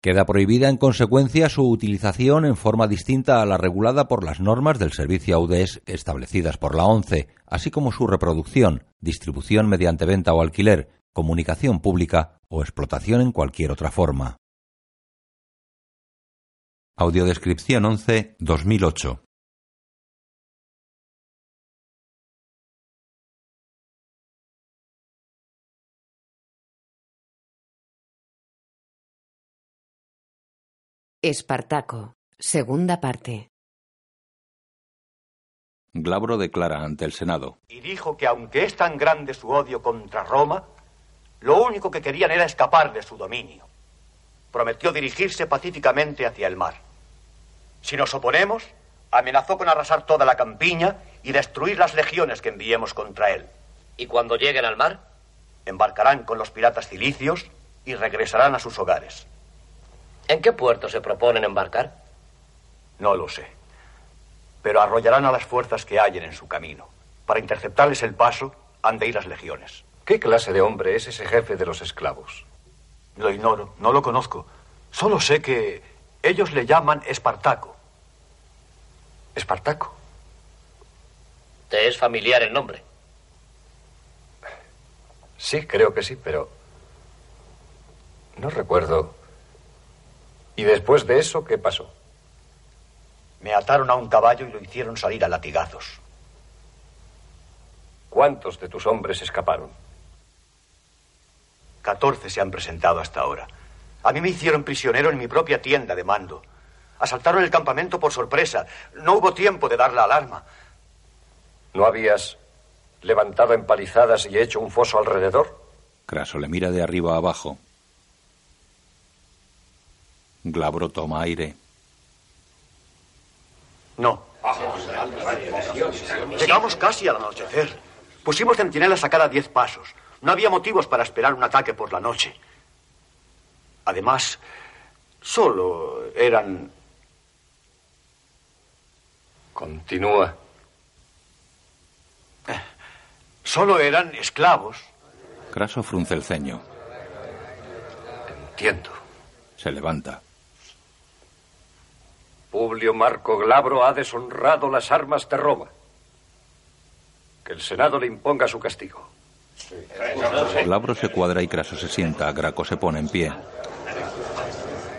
Queda prohibida en consecuencia su utilización en forma distinta a la regulada por las normas del servicio AUDES establecidas por la ONCE, así como su reproducción, distribución mediante venta o alquiler, comunicación pública o explotación en cualquier otra forma. Audiodescripción 11 2008 Espartaco, segunda parte. Glabro declara ante el Senado. Y dijo que aunque es tan grande su odio contra Roma, lo único que querían era escapar de su dominio. Prometió dirigirse pacíficamente hacia el mar. Si nos oponemos, amenazó con arrasar toda la campiña y destruir las legiones que enviemos contra él. ¿Y cuando lleguen al mar? Embarcarán con los piratas cilicios y regresarán a sus hogares. ¿En qué puerto se proponen embarcar? No lo sé. Pero arrollarán a las fuerzas que hallen en su camino. Para interceptarles el paso, han de ir las legiones. ¿Qué clase de hombre es ese jefe de los esclavos? Lo ignoro, no lo conozco. Solo sé que ellos le llaman Espartaco. ¿Espartaco? ¿Te es familiar el nombre? Sí, creo que sí, pero... No recuerdo ¿Y después de eso qué pasó? Me ataron a un caballo y lo hicieron salir a latigazos. ¿Cuántos de tus hombres escaparon? Catorce se han presentado hasta ahora. A mí me hicieron prisionero en mi propia tienda de mando. Asaltaron el campamento por sorpresa. No hubo tiempo de dar la alarma. ¿No habías levantado empalizadas y hecho un foso alrededor? Craso le mira de arriba a abajo. Glabro toma aire. No. Llegamos casi al anochecer. Pusimos centinelas a cada diez pasos. No había motivos para esperar un ataque por la noche. Además, solo eran... Continúa. Solo eran esclavos. Craso frunce el ceño. Entiendo. Se levanta. Publio Marco Glabro ha deshonrado las armas de Roma. Que el Senado le imponga su castigo. Glabro se cuadra y Craso se sienta. Graco se pone en pie.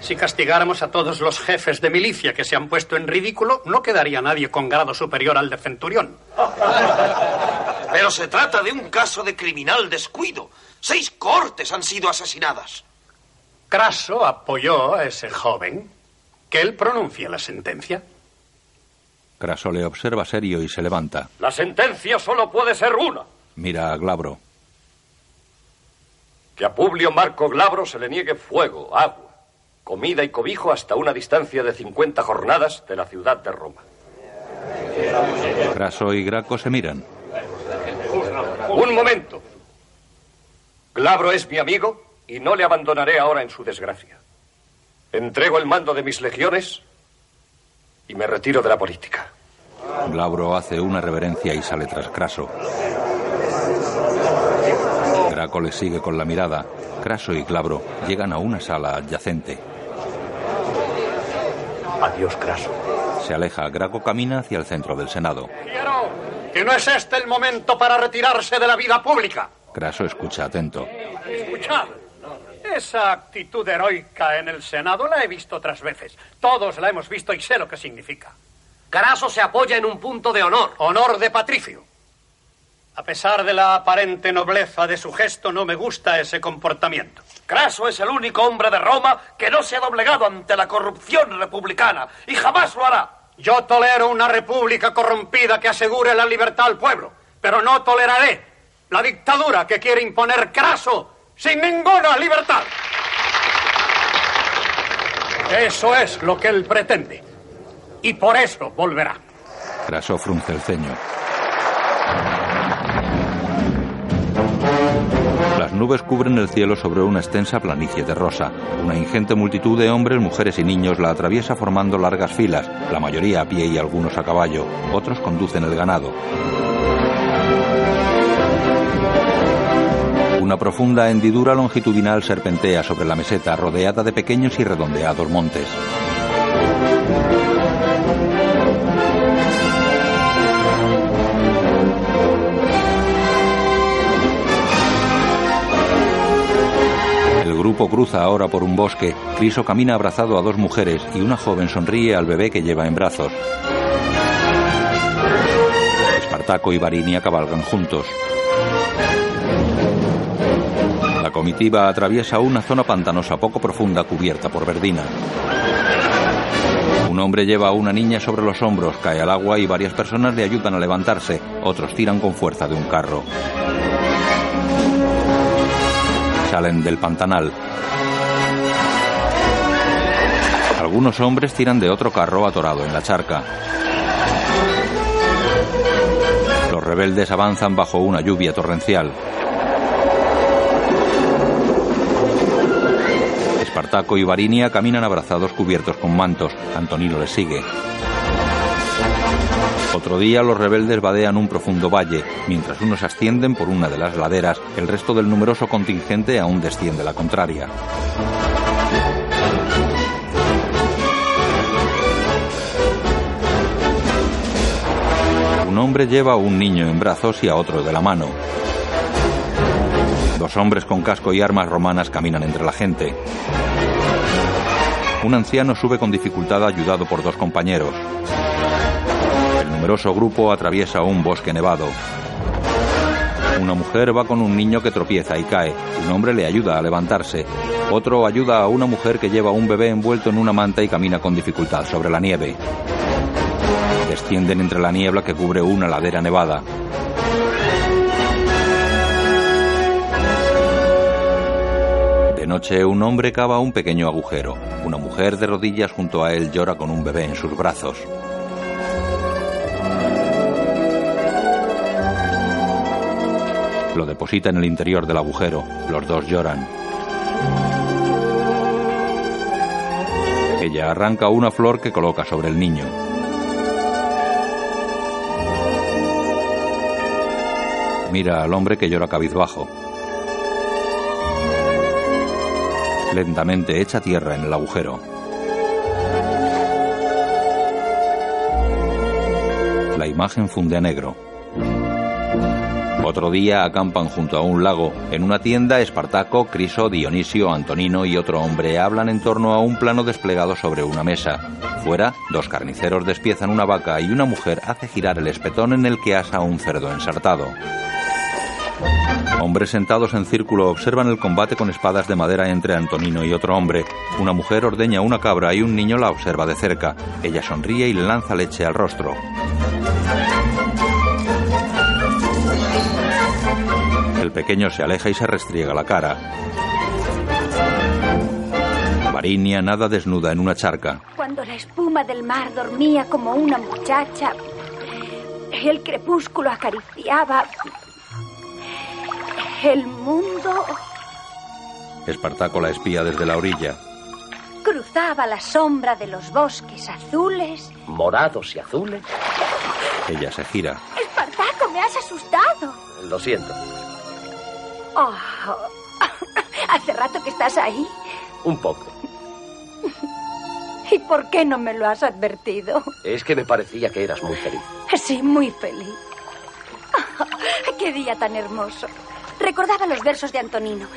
Si castigáramos a todos los jefes de milicia que se han puesto en ridículo, no quedaría nadie con grado superior al de centurión. Pero se trata de un caso de criminal descuido. Seis cortes han sido asesinadas. Craso apoyó a ese joven que él pronuncie la sentencia. Craso le observa serio y se levanta. La sentencia solo puede ser una. Mira a Glabro. Que a Publio Marco Glabro se le niegue fuego, agua, comida y cobijo hasta una distancia de 50 jornadas de la ciudad de Roma. Craso y Graco se miran. Un momento. Glabro es mi amigo y no le abandonaré ahora en su desgracia. Entrego el mando de mis legiones y me retiro de la política. Glabro hace una reverencia y sale tras Craso. Graco le sigue con la mirada. Craso y Glabro llegan a una sala adyacente. Adiós, Craso. Se aleja. Graco camina hacia el centro del Senado. Quiero que no es este el momento para retirarse de la vida pública. Craso escucha atento. Escuchad. Esa actitud heroica en el Senado la he visto otras veces. Todos la hemos visto y sé lo que significa. Craso se apoya en un punto de honor. Honor de Patricio. A pesar de la aparente nobleza de su gesto, no me gusta ese comportamiento. Craso es el único hombre de Roma que no se ha doblegado ante la corrupción republicana y jamás lo hará. Yo tolero una república corrompida que asegure la libertad al pueblo, pero no toleraré la dictadura que quiere imponer Craso sin ninguna libertad. Eso es lo que él pretende. Y por eso volverá. Craso frunce ceño. Las nubes cubren el cielo sobre una extensa planicie de rosa. Una ingente multitud de hombres, mujeres y niños la atraviesa formando largas filas, la mayoría a pie y algunos a caballo. Otros conducen el ganado. Una profunda hendidura longitudinal serpentea sobre la meseta, rodeada de pequeños y redondeados montes. El grupo cruza ahora por un bosque. Criso camina abrazado a dos mujeres y una joven sonríe al bebé que lleva en brazos. Espartaco y Varinia cabalgan juntos. La comitiva atraviesa una zona pantanosa poco profunda cubierta por verdina. Un hombre lleva a una niña sobre los hombros, cae al agua y varias personas le ayudan a levantarse. Otros tiran con fuerza de un carro. Salen del pantanal. Algunos hombres tiran de otro carro atorado en la charca. Los rebeldes avanzan bajo una lluvia torrencial. Espartaco y Varinia caminan abrazados cubiertos con mantos. Antonino les sigue. Otro día los rebeldes vadean un profundo valle. Mientras unos ascienden por una de las laderas, el resto del numeroso contingente aún desciende la contraria. Un hombre lleva a un niño en brazos y a otro de la mano. Dos hombres con casco y armas romanas caminan entre la gente. Un anciano sube con dificultad ayudado por dos compañeros. El numeroso grupo atraviesa un bosque nevado. Una mujer va con un niño que tropieza y cae. Un hombre le ayuda a levantarse. Otro ayuda a una mujer que lleva un bebé envuelto en una manta y camina con dificultad sobre la nieve. Descienden entre la niebla que cubre una ladera nevada. Noche un hombre cava un pequeño agujero. Una mujer de rodillas junto a él llora con un bebé en sus brazos. Lo deposita en el interior del agujero. Los dos lloran. Ella arranca una flor que coloca sobre el niño. Mira al hombre que llora cabizbajo. Lentamente echa tierra en el agujero. La imagen funde a negro. Otro día acampan junto a un lago. En una tienda, Espartaco, Criso, Dionisio, Antonino y otro hombre hablan en torno a un plano desplegado sobre una mesa. Fuera, dos carniceros despiezan una vaca y una mujer hace girar el espetón en el que asa un cerdo ensartado. Hombres sentados en círculo observan el combate con espadas de madera entre Antonino y otro hombre. Una mujer ordeña una cabra y un niño la observa de cerca. Ella sonríe y le lanza leche al rostro. El pequeño se aleja y se restriega la cara. Varinia nada desnuda en una charca. Cuando la espuma del mar dormía como una muchacha, el crepúsculo acariciaba el mundo, Espartaco la espía desde la orilla. cruzaba la sombra de los bosques azules. Morados y azules. Ella se gira. Espartaco, me has asustado. Lo siento. Oh, hace rato que estás ahí. Un poco. ¿Y por qué no me lo has advertido? Es que me parecía que eras muy feliz. Sí, muy feliz. ¡Qué día tan hermoso! Recordaba los versos de Antonino.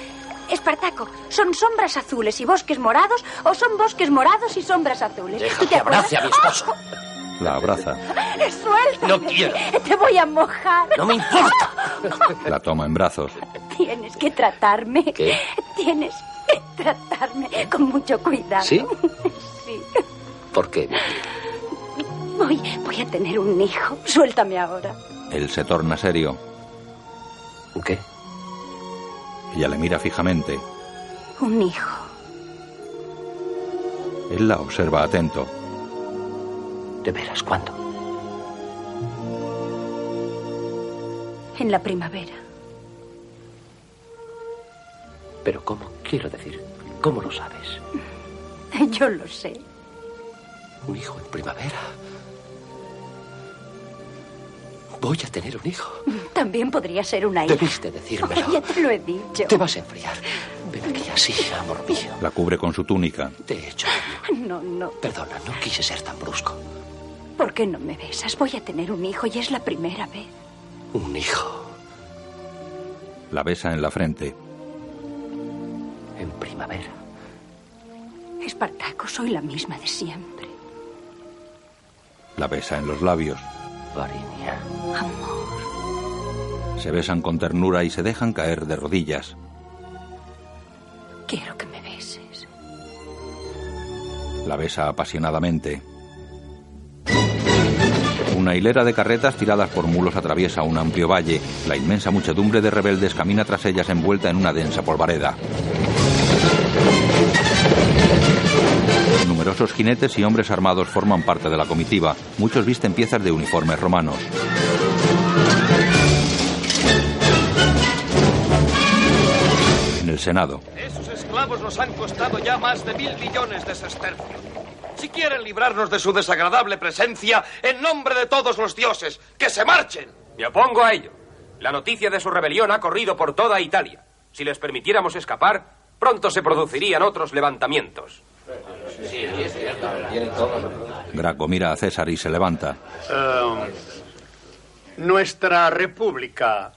Espartaco, ¿son sombras azules y bosques morados o son bosques morados y sombras azules? Deja ¿Tú te que abrace a mi esposo. La abraza. ¡Suéltame! No quiero. Te voy a mojar. No me importa. La toma en brazos. Tienes que tratarme. ¿Qué? Tienes que tratarme con mucho cuidado. ¿Sí? Sí. ¿Por qué? Voy, voy a tener un hijo. Suéltame ahora. Él se torna serio. ¿Qué? Ella le mira fijamente. Un hijo. Él la observa atento. ¿De veras cuándo? En la primavera. Pero ¿cómo? Quiero decir, ¿cómo lo sabes? Yo lo sé. Un hijo en primavera. Voy a tener un hijo. También podría ser una hija. Debiste decírmelo. Ya te lo he dicho. Te vas a enfriar. Ven aquí así, amor mío. La cubre con su túnica. Te he hecho. No, no. Perdona, no quise ser tan brusco. ¿Por qué no me besas? Voy a tener un hijo y es la primera vez. Un hijo. La besa en la frente. En primavera. Espartaco, soy la misma de siempre. La besa en los labios. Varinia. Amor. Se besan con ternura y se dejan caer de rodillas. Quiero que me beses. La besa apasionadamente. Una hilera de carretas tiradas por mulos atraviesa un amplio valle. La inmensa muchedumbre de rebeldes camina tras ellas envuelta en una densa polvareda. Numerosos jinetes y hombres armados forman parte de la comitiva. Muchos visten piezas de uniformes romanos. En el Senado. Esos esclavos nos han costado ya más de mil millones de sestercios. Si quieren librarnos de su desagradable presencia, en nombre de todos los dioses, que se marchen. Me opongo a ello. La noticia de su rebelión ha corrido por toda Italia. Si les permitiéramos escapar, pronto se producirían otros levantamientos. Graco mira a César y se levanta. Eh, nuestra república,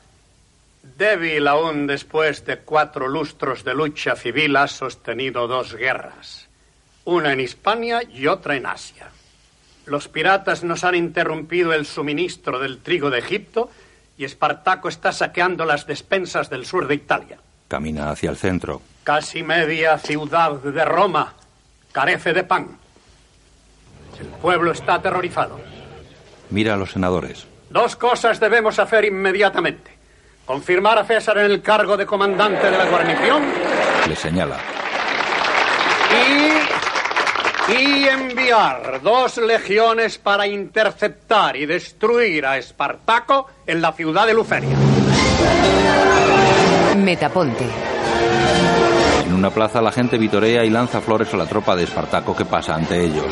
débil aún después de cuatro lustros de lucha civil, ha sostenido dos guerras. Una en Hispania y otra en Asia. Los piratas nos han interrumpido el suministro del trigo de Egipto y Espartaco está saqueando las despensas del sur de Italia. Camina hacia el centro. Casi media ciudad de Roma carece de pan. El pueblo está aterrorizado. Mira a los senadores. Dos cosas debemos hacer inmediatamente. Confirmar a César en el cargo de comandante de la guarnición Le señala. y, y enviar dos legiones para interceptar y destruir a Espartaco en la ciudad de Luceria. Metaponte. En una plaza la gente vitorea y lanza flores a la tropa de Espartaco que pasa ante ellos.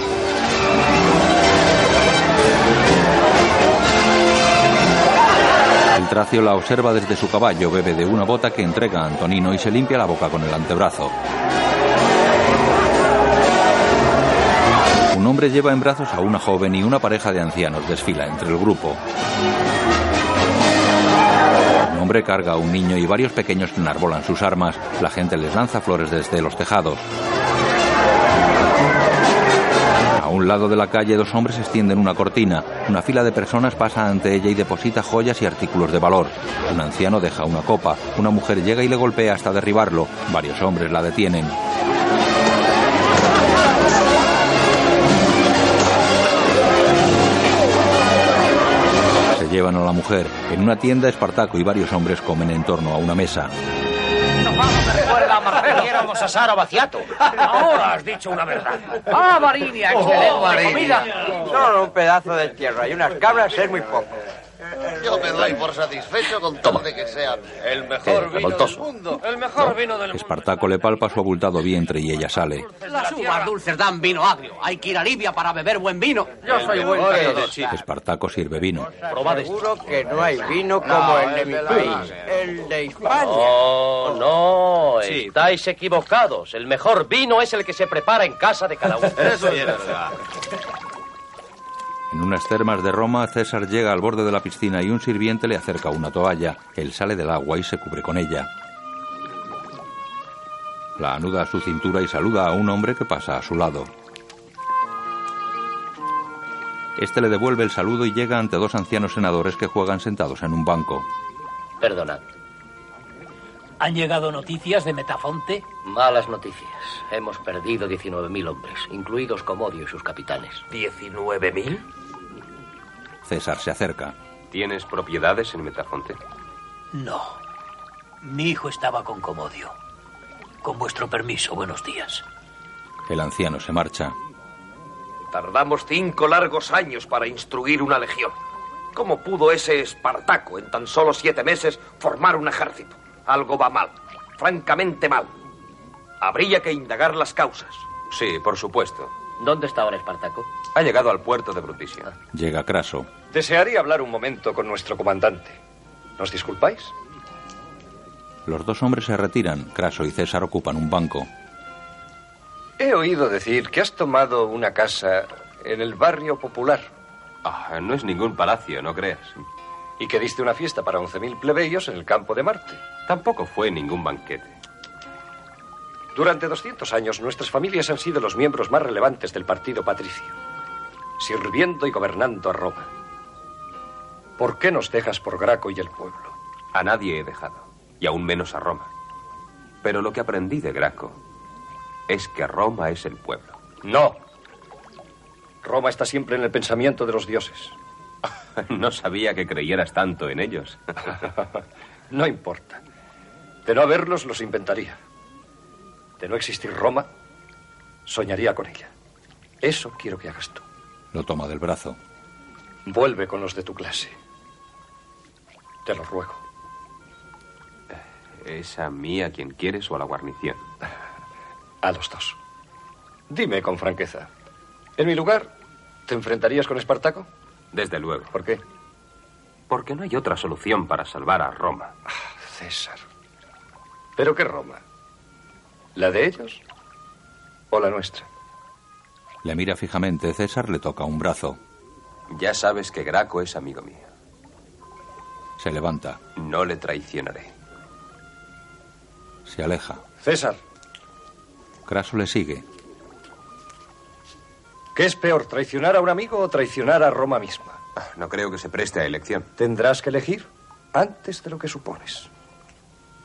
El tracio la observa desde su caballo, bebe de una bota que entrega a Antonino y se limpia la boca con el antebrazo. Un hombre lleva en brazos a una joven y una pareja de ancianos desfila entre el grupo. Un hombre carga a un niño y varios pequeños enarbolan sus armas. La gente les lanza flores desde los tejados. A un lado de la calle dos hombres extienden una cortina. Una fila de personas pasa ante ella y deposita joyas y artículos de valor. Un anciano deja una copa. Una mujer llega y le golpea hasta derribarlo. Varios hombres la detienen. Llevan a la mujer. En una tienda, Espartaco y varios hombres comen en torno a una mesa. Recuerda, Marcelo. Éramos a Sara Baciato. Ahora has dicho una verdad. Ah, Varinia, excelente comida. Solo un pedazo de tierra y unas cabras es muy poco. Yo me doy por satisfecho con tal de que sea el mejor vino del mundo. El mejor vino del mundo. Espartaco le palpa su abultado vientre y ella sale. Las uvas dulces dan vino agrio. Hay que ir a Libia para beber buen vino. Yo soy buen de Espartaco sirve vino. Seguro que no hay vino como No, el de mi país, el de Hispania. No, no, estáis equivocados. El mejor vino es el que se prepara en casa de cada uno. Eso sí es verdad. En unas termas de Roma, César llega al borde de la piscina y un sirviente le acerca una toalla. Él sale del agua y se cubre con ella. La anuda a su cintura y saluda a un hombre que pasa a su lado. Este le devuelve el saludo y llega ante dos ancianos senadores que juegan sentados en un banco. Perdonad. ¿Han llegado noticias de Metafonte? Malas noticias. Hemos perdido 19.000 hombres, incluidos Comodio y sus capitanes. ¿19.000? César se acerca. ¿Tienes propiedades en Metafonte? No. Mi hijo estaba con Comodio. Con vuestro permiso, buenos días. El anciano se marcha. Tardamos cinco largos años para instruir una legión. ¿Cómo pudo ese Espartaco en tan solo siete meses formar un ejército? Algo va mal. francamente mal. Habría que indagar las causas. Sí, por supuesto. ¿Dónde está ahora Espartaco? Ha llegado al puerto de Brutisia. Llega Craso. Desearía hablar un momento con nuestro comandante. ¿Nos disculpáis? Los dos hombres se retiran. Craso y César ocupan un banco. He oído decir que has tomado una casa en el barrio popular. Ah, no es ningún palacio, no creas. Y que diste una fiesta para 11.000 plebeyos en el campo de Marte. Tampoco fue ningún banquete. Durante 200 años nuestras familias han sido los miembros más relevantes del partido patricio, sirviendo y gobernando a Roma. ¿Por qué nos dejas por Graco y el pueblo? A nadie he dejado, y aún menos a Roma. Pero lo que aprendí de Graco es que Roma es el pueblo. No. Roma está siempre en el pensamiento de los dioses. no sabía que creyeras tanto en ellos. no importa. De no haberlos, los inventaría. De no existir Roma, soñaría con ella. Eso quiero que hagas tú. Lo toma del brazo. Vuelve con los de tu clase. Te lo ruego. ¿Es a mí a quien quieres o a la guarnición? A los dos. Dime con franqueza. En mi lugar, ¿te enfrentarías con Espartaco? Desde luego. ¿Por qué? Porque no hay otra solución para salvar a Roma. Ah, César. ¿Pero qué Roma? ¿La de ellos o la nuestra? Le mira fijamente. César le toca un brazo. Ya sabes que Graco es amigo mío. Se levanta. No le traicionaré. Se aleja. César. Craso le sigue. ¿Qué es peor, traicionar a un amigo o traicionar a Roma misma? No creo que se preste a elección. Tendrás que elegir antes de lo que supones.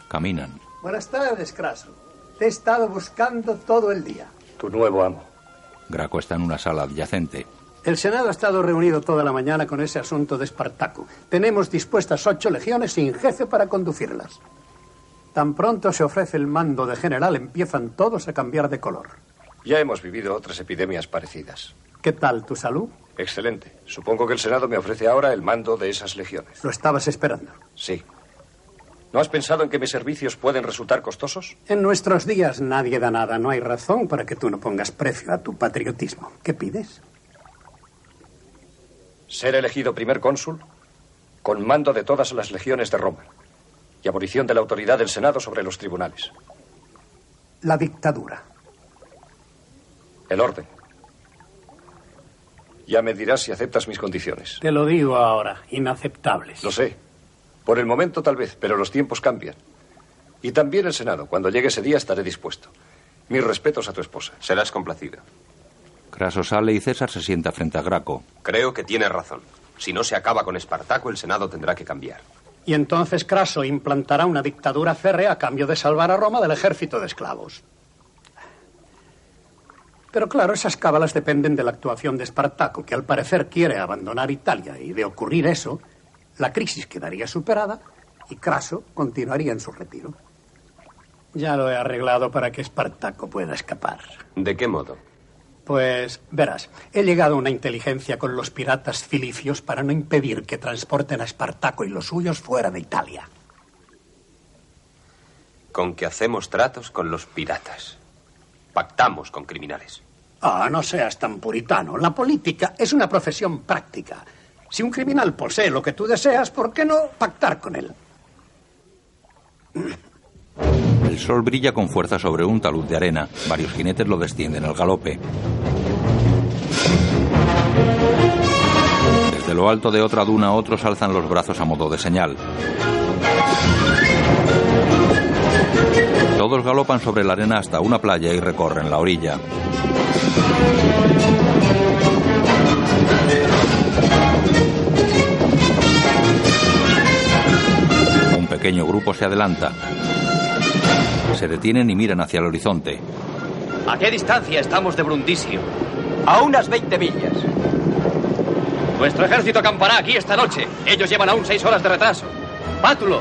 Caminan. Buenas tardes, Craso. Te he estado buscando todo el día. Tu nuevo amo. Graco está en una sala adyacente. El Senado ha estado reunido toda la mañana con ese asunto de Espartaco. Tenemos dispuestas ocho legiones sin jefe para conducirlas. Tan pronto se ofrece el mando de general, empiezan todos a cambiar de color. Ya hemos vivido otras epidemias parecidas. ¿Qué tal tu salud? Excelente. Supongo que el Senado me ofrece ahora el mando de esas legiones. ¿Lo estabas esperando? Sí. ¿No has pensado en que mis servicios pueden resultar costosos? En nuestros días nadie da nada. No hay razón para que tú no pongas precio a tu patriotismo. ¿Qué pides? Ser elegido primer cónsul con mando de todas las legiones de Roma y abolición de la autoridad del Senado sobre los tribunales. La dictadura. El orden. Ya me dirás si aceptas mis condiciones. Te lo digo ahora, inaceptables. Lo sé. Por el momento tal vez, pero los tiempos cambian. Y también el Senado. Cuando llegue ese día estaré dispuesto. Mis respetos a tu esposa. Serás complacido. Craso sale y César se sienta frente a Graco. Creo que tiene razón. Si no se acaba con Espartaco, el Senado tendrá que cambiar. Y entonces Craso implantará una dictadura férrea a cambio de salvar a Roma del ejército de esclavos. Pero claro, esas cábalas dependen de la actuación de Espartaco, que al parecer quiere abandonar Italia, y de ocurrir eso, la crisis quedaría superada y Craso continuaría en su retiro. Ya lo he arreglado para que Espartaco pueda escapar. ¿De qué modo? Pues verás, he llegado a una inteligencia con los piratas cilicios para no impedir que transporten a Espartaco y los suyos fuera de Italia. Con que hacemos tratos con los piratas. Pactamos con criminales. Ah, no seas tan puritano. La política es una profesión práctica. Si un criminal posee lo que tú deseas, ¿por qué no pactar con él? El sol brilla con fuerza sobre un talud de arena. Varios jinetes lo descienden al galope. Desde lo alto de otra duna otros alzan los brazos a modo de señal. Todos galopan sobre la arena hasta una playa y recorren la orilla. Pequeño grupo se adelanta. Se detienen y miran hacia el horizonte. ¿A qué distancia estamos de Brundisio? A unas 20 millas. Nuestro ejército acampará aquí esta noche. Ellos llevan aún seis horas de retraso. Pátulo,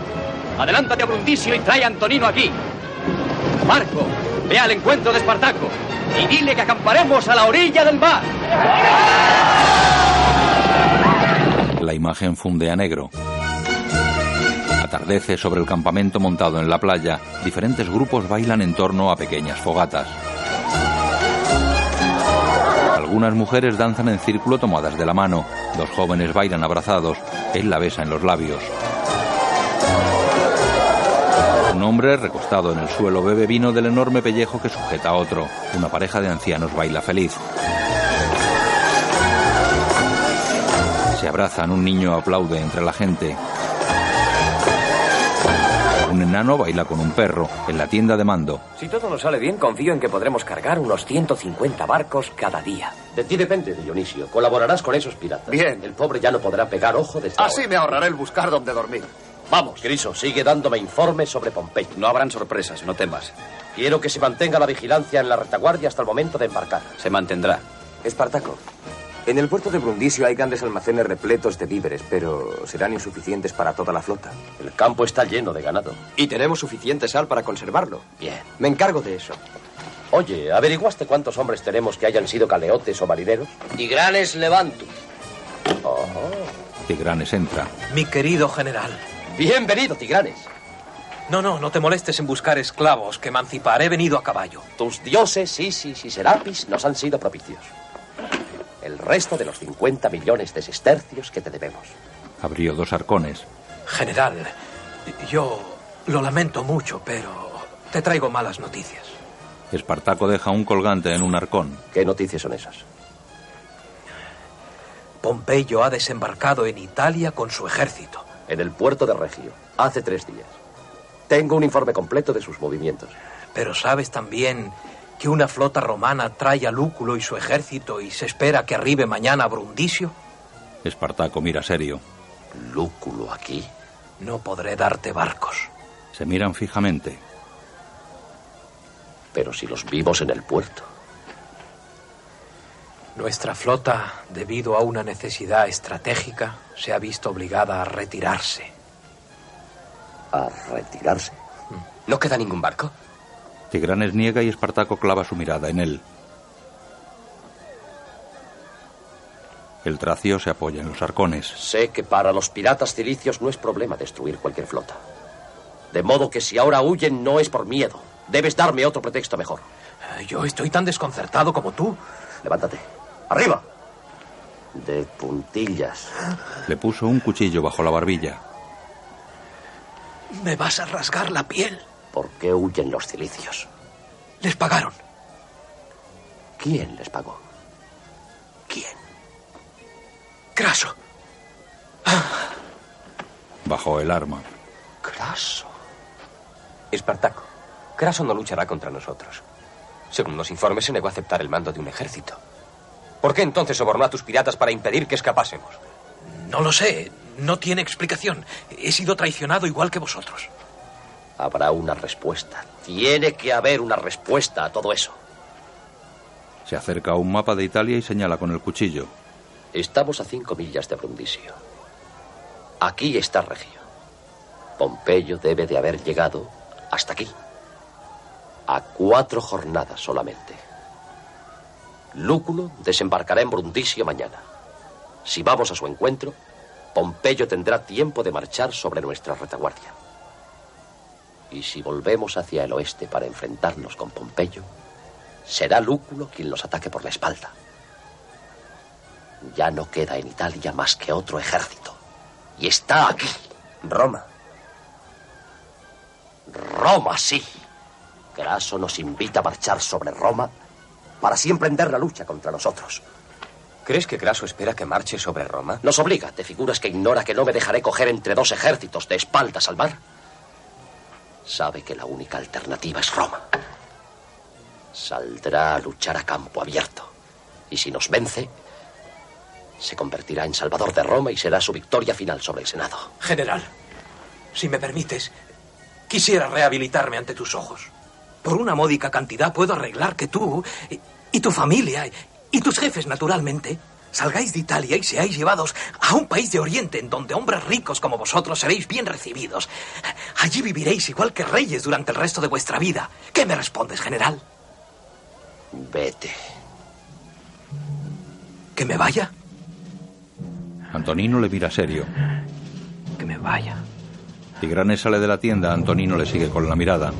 adelántate a Brundisio y trae a Antonino aquí. Marco, ve al encuentro de Espartaco y dile que acamparemos a la orilla del mar. La imagen funde a negro. Atardece sobre el campamento montado en la playa. Diferentes grupos bailan en torno a pequeñas fogatas. Algunas mujeres danzan en círculo tomadas de la mano. Dos jóvenes bailan abrazados. Él la besa en los labios. Un hombre recostado en el suelo bebe vino del enorme pellejo que sujeta a otro. Una pareja de ancianos baila feliz. Se abrazan, un niño aplaude entre la gente. Un enano baila con un perro en la tienda de mando. Si todo nos sale bien, confío en que podremos cargar unos 150 barcos cada día. De ti depende, Dionisio. Colaborarás con esos piratas. Bien. El pobre ya no podrá pegar ojo desde Así me ahorraré el buscar dónde dormir. Vamos, Griso, sigue dándome informes sobre Pompeyo. No habrán sorpresas, no temas. Quiero que se mantenga la vigilancia en la retaguardia hasta el momento de embarcar. Se mantendrá. Espartaco, en el puerto de Brundisio hay grandes almacenes repletos de víveres, pero serán insuficientes para toda la flota. El campo está lleno de ganado. Y tenemos suficiente sal para conservarlo. Bien. Me encargo de eso. Oye, ¿averiguaste cuántos hombres tenemos que hayan sido caleotes o marineros? Y granes levantus. Tigranes entra. Mi querido general. Bienvenido, Tigranes. No, no, no te molestes en buscar esclavos, que emancipar. He venido a caballo. Tus dioses, Isis y Serapis, nos han sido propicios. El resto de los 50 millones de sestercios que te debemos. Abrió dos arcones. General, yo lo lamento mucho, pero te traigo malas noticias. Espartaco deja un colgante en un arcón. ¿Qué noticias son esas? Pompeyo ha desembarcado en Italia con su ejército. En el puerto de Regio, hace tres días. Tengo un informe completo de sus movimientos. Pero sabes también que una flota romana trae a Lúculo y su ejército y se espera que arribe mañana a Brundisio. Espartaco mira serio. ¿Lúculo aquí? No podré darte barcos. Se miran fijamente. Pero si los vimos en el puerto. Nuestra flota, debido a una necesidad estratégica, se ha visto obligada a retirarse. ¿A retirarse? ¿No queda ningún barco? Tigranes niega y Espartaco clava su mirada en él. El tracio se apoya en los arcones. Sé que para los piratas cilicios no es problema destruir cualquier flota. De modo que si ahora huyen no es por miedo. Debes darme otro pretexto mejor. Yo estoy tan desconcertado como tú. Levántate. ¡Arriba! De puntillas. Le puso un cuchillo bajo la barbilla. Me vas a rasgar la piel. ¿Por qué huyen los cilicios? Les pagaron. ¿Quién les pagó? Craso. Bajó el arma. Craso. Espartaco, Craso no luchará contra nosotros. Según los informes, se negó a aceptar el mando de un ejército. ¿Por qué entonces sobornó a tus piratas para impedir que escapásemos? No lo sé. No tiene explicación. He sido traicionado igual que vosotros. Habrá una respuesta. Tiene que haber una respuesta a todo eso. Se acerca a un mapa de Italia y señala con el cuchillo. Estamos a cinco millas de Brundisio. Aquí está Regio. Pompeyo debe de haber llegado hasta aquí. A cuatro jornadas solamente. Lúculo desembarcará en Brundisio mañana. Si vamos a su encuentro, Pompeyo tendrá tiempo de marchar sobre nuestra retaguardia. Y si volvemos hacia el oeste para enfrentarnos con Pompeyo, será Lúculo quien nos ataque por la espalda. Ya no queda en Italia más que otro ejército. Y está aquí. Roma. Roma, sí. Craso nos invita a marchar sobre Roma para así emprender la lucha contra nosotros. ¿Crees que Craso espera que marche sobre Roma? Nos obliga. ¿Te figuras que ignora que no me dejaré coger entre dos ejércitos de espaldas al mar? Sabe que la única alternativa es Roma. Saldrá a luchar a campo abierto. Y si nos vence, se convertirá en salvador de Roma y será su victoria final sobre el Senado. General, si me permites, quisiera rehabilitarme ante tus ojos. Por una módica cantidad puedo arreglar que tú y, tu familia y tus jefes, naturalmente, salgáis de Italia y seáis llevados a un país de Oriente en donde hombres ricos como vosotros seréis bien recibidos. Allí viviréis igual que reyes durante el resto de vuestra vida. ¿Qué me respondes, general? Vete. ¿Que me vaya? Antonino le mira serio. Que me vaya. Tigranes sale de la tienda, Antonino le sigue con la mirada.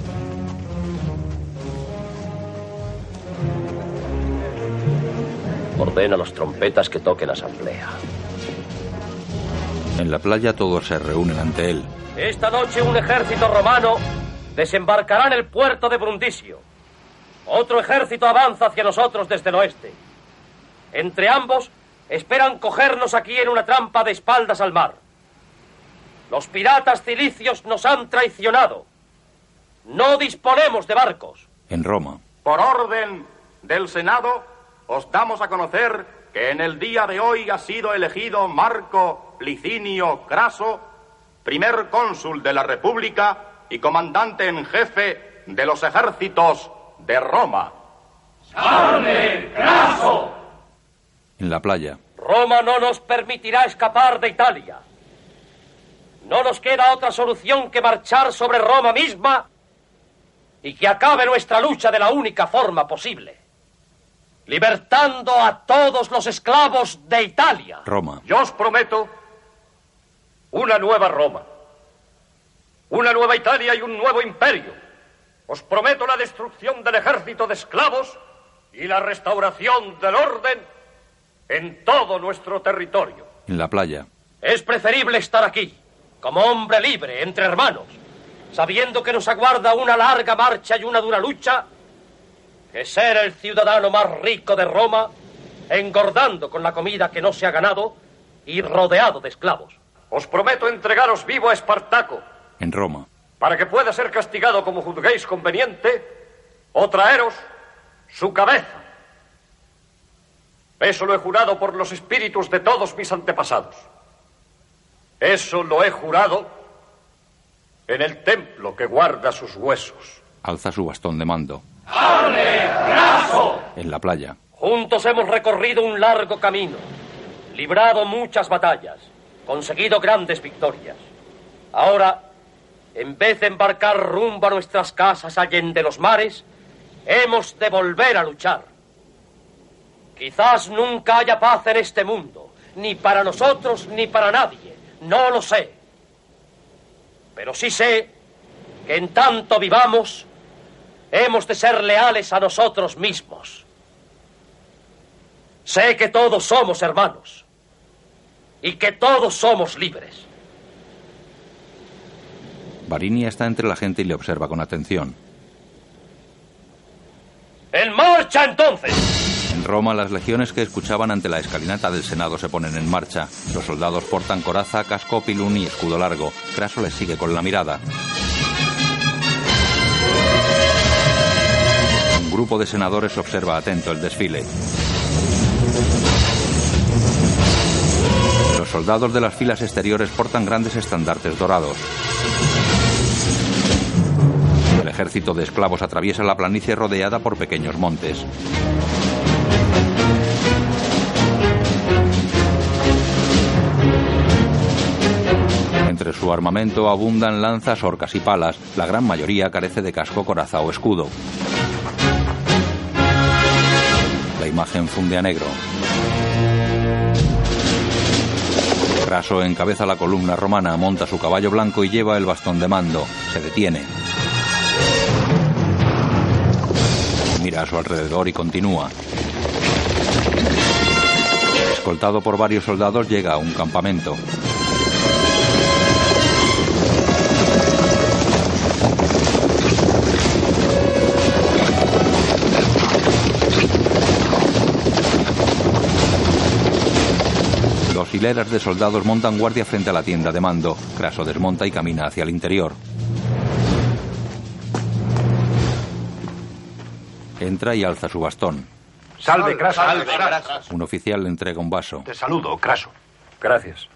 Ordena a los trompetas que toquen asamblea. En la playa todos se reúnen ante él. Esta noche un ejército romano desembarcará en el puerto de Brundisio. Otro ejército avanza hacia nosotros desde el oeste. Entre ambos esperan cogernos aquí en una trampa de espaldas al mar. Los piratas cilicios nos han traicionado. No disponemos de barcos. En Roma. Por orden del Senado, os damos a conocer que en el día de hoy ha sido elegido Marco Licinio Craso, primer cónsul de la República y comandante en jefe de los ejércitos de Roma. ¡Salve, Craso! En la playa. Roma no nos permitirá escapar de Italia. No nos queda otra solución que marchar sobre Roma misma y que acabe nuestra lucha de la única forma posible. Libertando a todos los esclavos de Italia. Roma. Yo os prometo una nueva Roma, una nueva Italia y un nuevo imperio. Os prometo la destrucción del ejército de esclavos y la restauración del orden en todo nuestro territorio. En la playa. Es preferible estar aquí, como hombre libre, entre hermanos, sabiendo que nos aguarda una larga marcha y una dura lucha, que ser el ciudadano más rico de Roma, engordando con la comida que no se ha ganado y rodeado de esclavos. Os prometo entregaros vivo a Espartaco, En Roma. para que pueda ser castigado como juzguéis conveniente, o traeros su cabeza. Eso lo he jurado por los espíritus de todos mis antepasados. Eso lo he jurado en el templo que guarda sus huesos. Alza su bastón de mando. ¡Craso! En la playa. Juntos hemos recorrido un largo camino, librado muchas batallas, conseguido grandes victorias. Ahora, en vez de embarcar rumbo a nuestras casas allende los mares, hemos de volver a luchar. Quizás nunca haya paz en este mundo, ni para nosotros ni para nadie, no lo sé. Pero sí sé que en tanto vivamos, hemos de ser leales a nosotros mismos. Sé que todos somos hermanos y que todos somos libres. Varinia está entre la gente y le observa con atención. ¡En marcha entonces! En Roma, las legiones que escuchaban ante la escalinata del Senado se ponen en marcha. Los soldados portan coraza, casco, pilún y escudo largo. Craso les sigue con la mirada. Grupo de senadores observa atento el desfile. Los soldados de las filas exteriores portan grandes estandartes dorados. El ejército de esclavos atraviesa la planicie rodeada por pequeños montes. Entre su armamento abundan lanzas, orcas y palas. La gran mayoría carece de casco, coraza o escudo. La imagen funde a negro. Craso encabeza la columna romana, monta su caballo blanco y lleva el bastón de mando. Se detiene. Mira a su alrededor y continúa. Escoltado por varios soldados llega a un campamento. Hileras de soldados montan guardia frente a la tienda de mando. Craso desmonta y camina hacia el interior. Entra y alza su bastón. Salve, Craso. Salve, Craso. Un oficial le entrega un vaso. Te saludo, Craso. Gracias.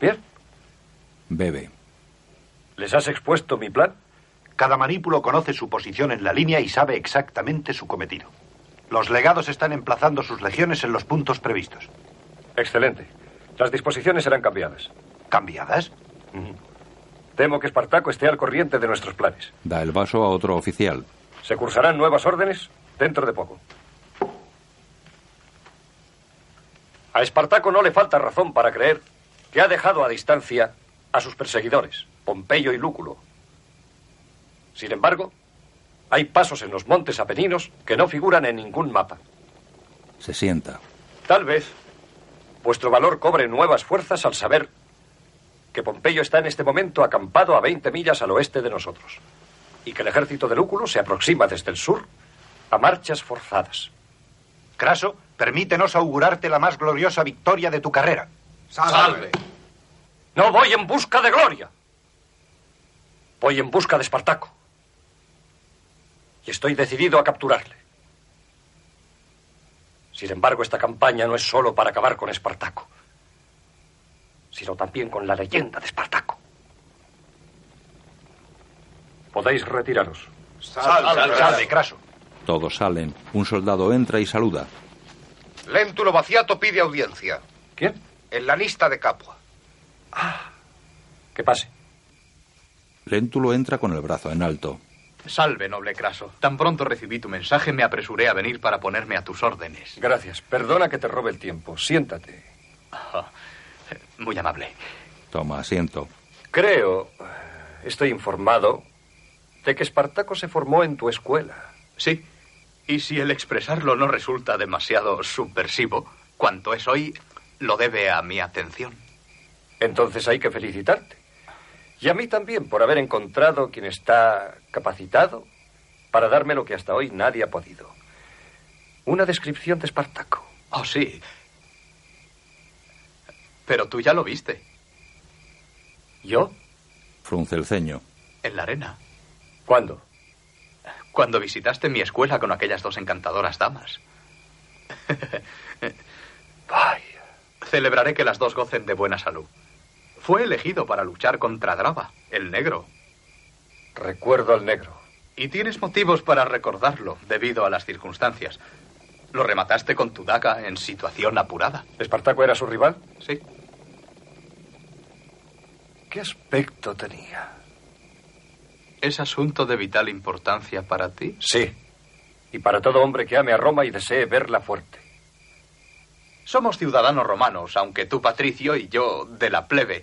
Bien. Bebe. ¿Les has expuesto mi plan? Cada manípulo conoce su posición en la línea y sabe exactamente su cometido. Los legados están emplazando sus legiones en los puntos previstos. Excelente. Las disposiciones serán cambiadas. ¿Cambiadas? Temo que Espartaco esté al corriente de nuestros planes. Da el vaso a otro oficial. Se cursarán nuevas órdenes dentro de poco. A Espartaco no le falta razón para creer que ha dejado a distancia a sus perseguidores. Pompeyo y Lúculo. Sin embargo, hay pasos en los montes Apeninos que no figuran en ningún mapa. Se sienta. Tal vez vuestro valor cobre nuevas fuerzas al saber que Pompeyo está en este momento acampado a 20 millas al oeste de nosotros y que el ejército de Lúculo se aproxima desde el sur a marchas forzadas. Craso, permítenos augurarte la más gloriosa victoria de tu carrera. Salve. No voy en busca de gloria. Voy en busca de Espartaco. Y estoy decidido a capturarle. Sin embargo, esta campaña no es solo para acabar con Espartaco, sino también con la leyenda de Espartaco. Podéis retiraros. Salve, salve, Craso. Todos salen. Un soldado entra y saluda. Léntulo Vaciato pide audiencia. ¿Quién? El lanista de Capua. Que pase. Léntulo entra con el brazo en alto. Salve, noble Craso. Tan pronto recibí tu mensaje, me apresuré a venir para ponerme a tus órdenes. Gracias. Perdona que te robe el tiempo. Siéntate. muy amable. Toma asiento. Creo, estoy informado, de que Espartaco se formó en tu escuela. Sí. Y si el expresarlo no resulta demasiado subversivo, cuanto es hoy lo debe a mi atención. Entonces hay que felicitarte. Y a mí también por haber encontrado quien está capacitado para darme lo que hasta hoy nadie ha podido. Una descripción de Espartaco. Oh, sí. Pero tú ya lo viste. ¿Yo? Frunce el ceño. En la arena. ¿Cuándo? Cuando visitaste mi escuela con aquellas dos encantadoras damas. Vaya. Celebraré que las dos gocen de buena salud. Fue elegido para luchar contra Draba, el negro. Recuerdo al negro. Y tienes motivos para recordarlo, debido a las circunstancias. Lo remataste con tu daga en situación apurada. ¿Espartaco era su rival? Sí. ¿Qué aspecto tenía? ¿Es asunto de vital importancia para ti? Sí. Y para todo hombre que ame a Roma y desee verla fuerte. Somos ciudadanos romanos, aunque tú patricio y yo de la plebe.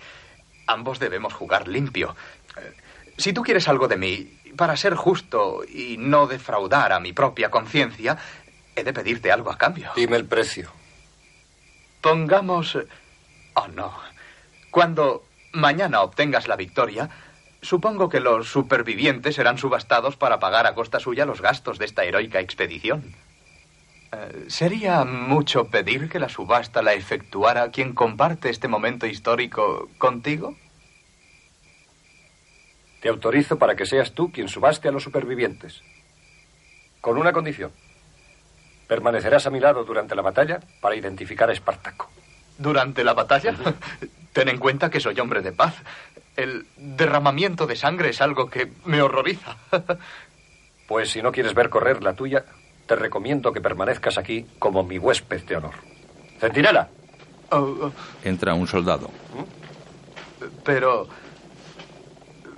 Ambos debemos jugar limpio. Eh, Si tú quieres algo de mí, para ser justo y no defraudar a mi propia conciencia, he de pedirte algo a cambio. Dime el precio. Pongamos... Oh, no. Cuando mañana obtengas la victoria, supongo que los supervivientes serán subastados para pagar a costa suya los gastos de esta heroica expedición. Eh, ¿Sería mucho pedir que la subasta la efectuara quien comparte este momento histórico contigo? Te autorizo para que seas tú quien subaste a los supervivientes. Con una condición. Permanecerás a mi lado durante la batalla para identificar a Espartaco. ¿Durante la batalla? Ten en cuenta que soy hombre de paz. El derramamiento de sangre es algo que me horroriza. Pues si no quieres ver correr la tuya, te recomiendo que permanezcas aquí como mi huésped de honor. Centinela. Oh, Entra un soldado. Pero,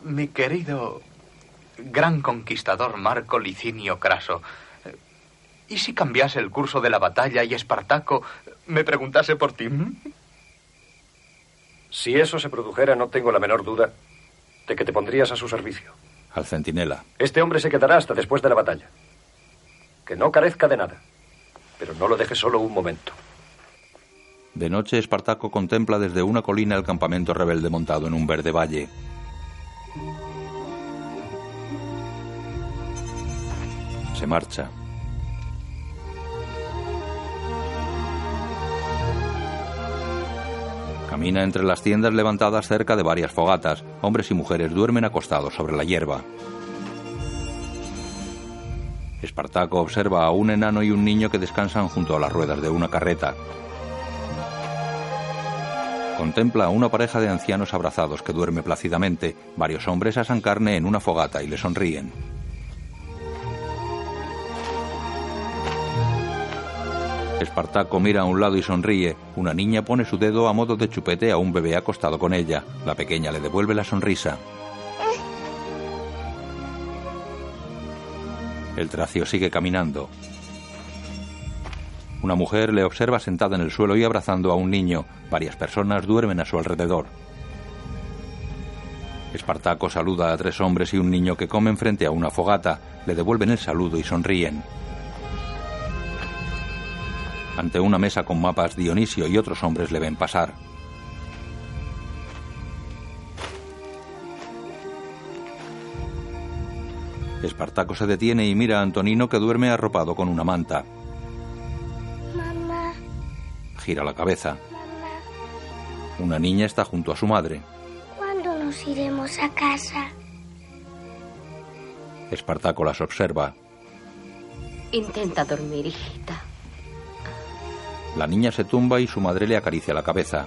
mi querido gran conquistador Marco Licinio Craso, ¿y si cambiase el curso de la batalla y Espartaco me preguntase por ti? Si eso se produjera, no tengo la menor duda de que te pondrías a su servicio. Al centinela. Este hombre se quedará hasta después de la batalla. Que no carezca de nada. Pero no lo dejes solo un momento. De noche, Espartaco contempla desde una colina el campamento rebelde montado en un verde valle. Se marcha. Camina entre las tiendas levantadas cerca de varias fogatas. Hombres y mujeres duermen acostados sobre la hierba. Espartaco observa a un enano y un niño que descansan junto a las ruedas de una carreta. Contempla a una pareja de ancianos abrazados que duerme plácidamente. Varios hombres asan carne en una fogata y le sonríen. Espartaco mira a un lado y sonríe. Una niña pone su dedo a modo de chupete a un bebé acostado con ella. La pequeña le devuelve la sonrisa. El tracio sigue caminando. Una mujer le observa sentada en el suelo y abrazando a un niño. Varias personas duermen a su alrededor. Espartaco saluda a tres hombres y un niño que comen frente a una fogata. Le devuelven el saludo y sonríen. Ante una mesa con mapas, Dionisio y otros hombres le ven pasar. Espartaco se detiene y mira a Antonino que duerme arropado con una manta. Mamá, Gira la cabeza. Una niña está junto a su madre. ¿cuándo nos iremos a casa? Espartaco las observa. Intenta dormir, hijita. La niña se tumba y su madre le acaricia la cabeza.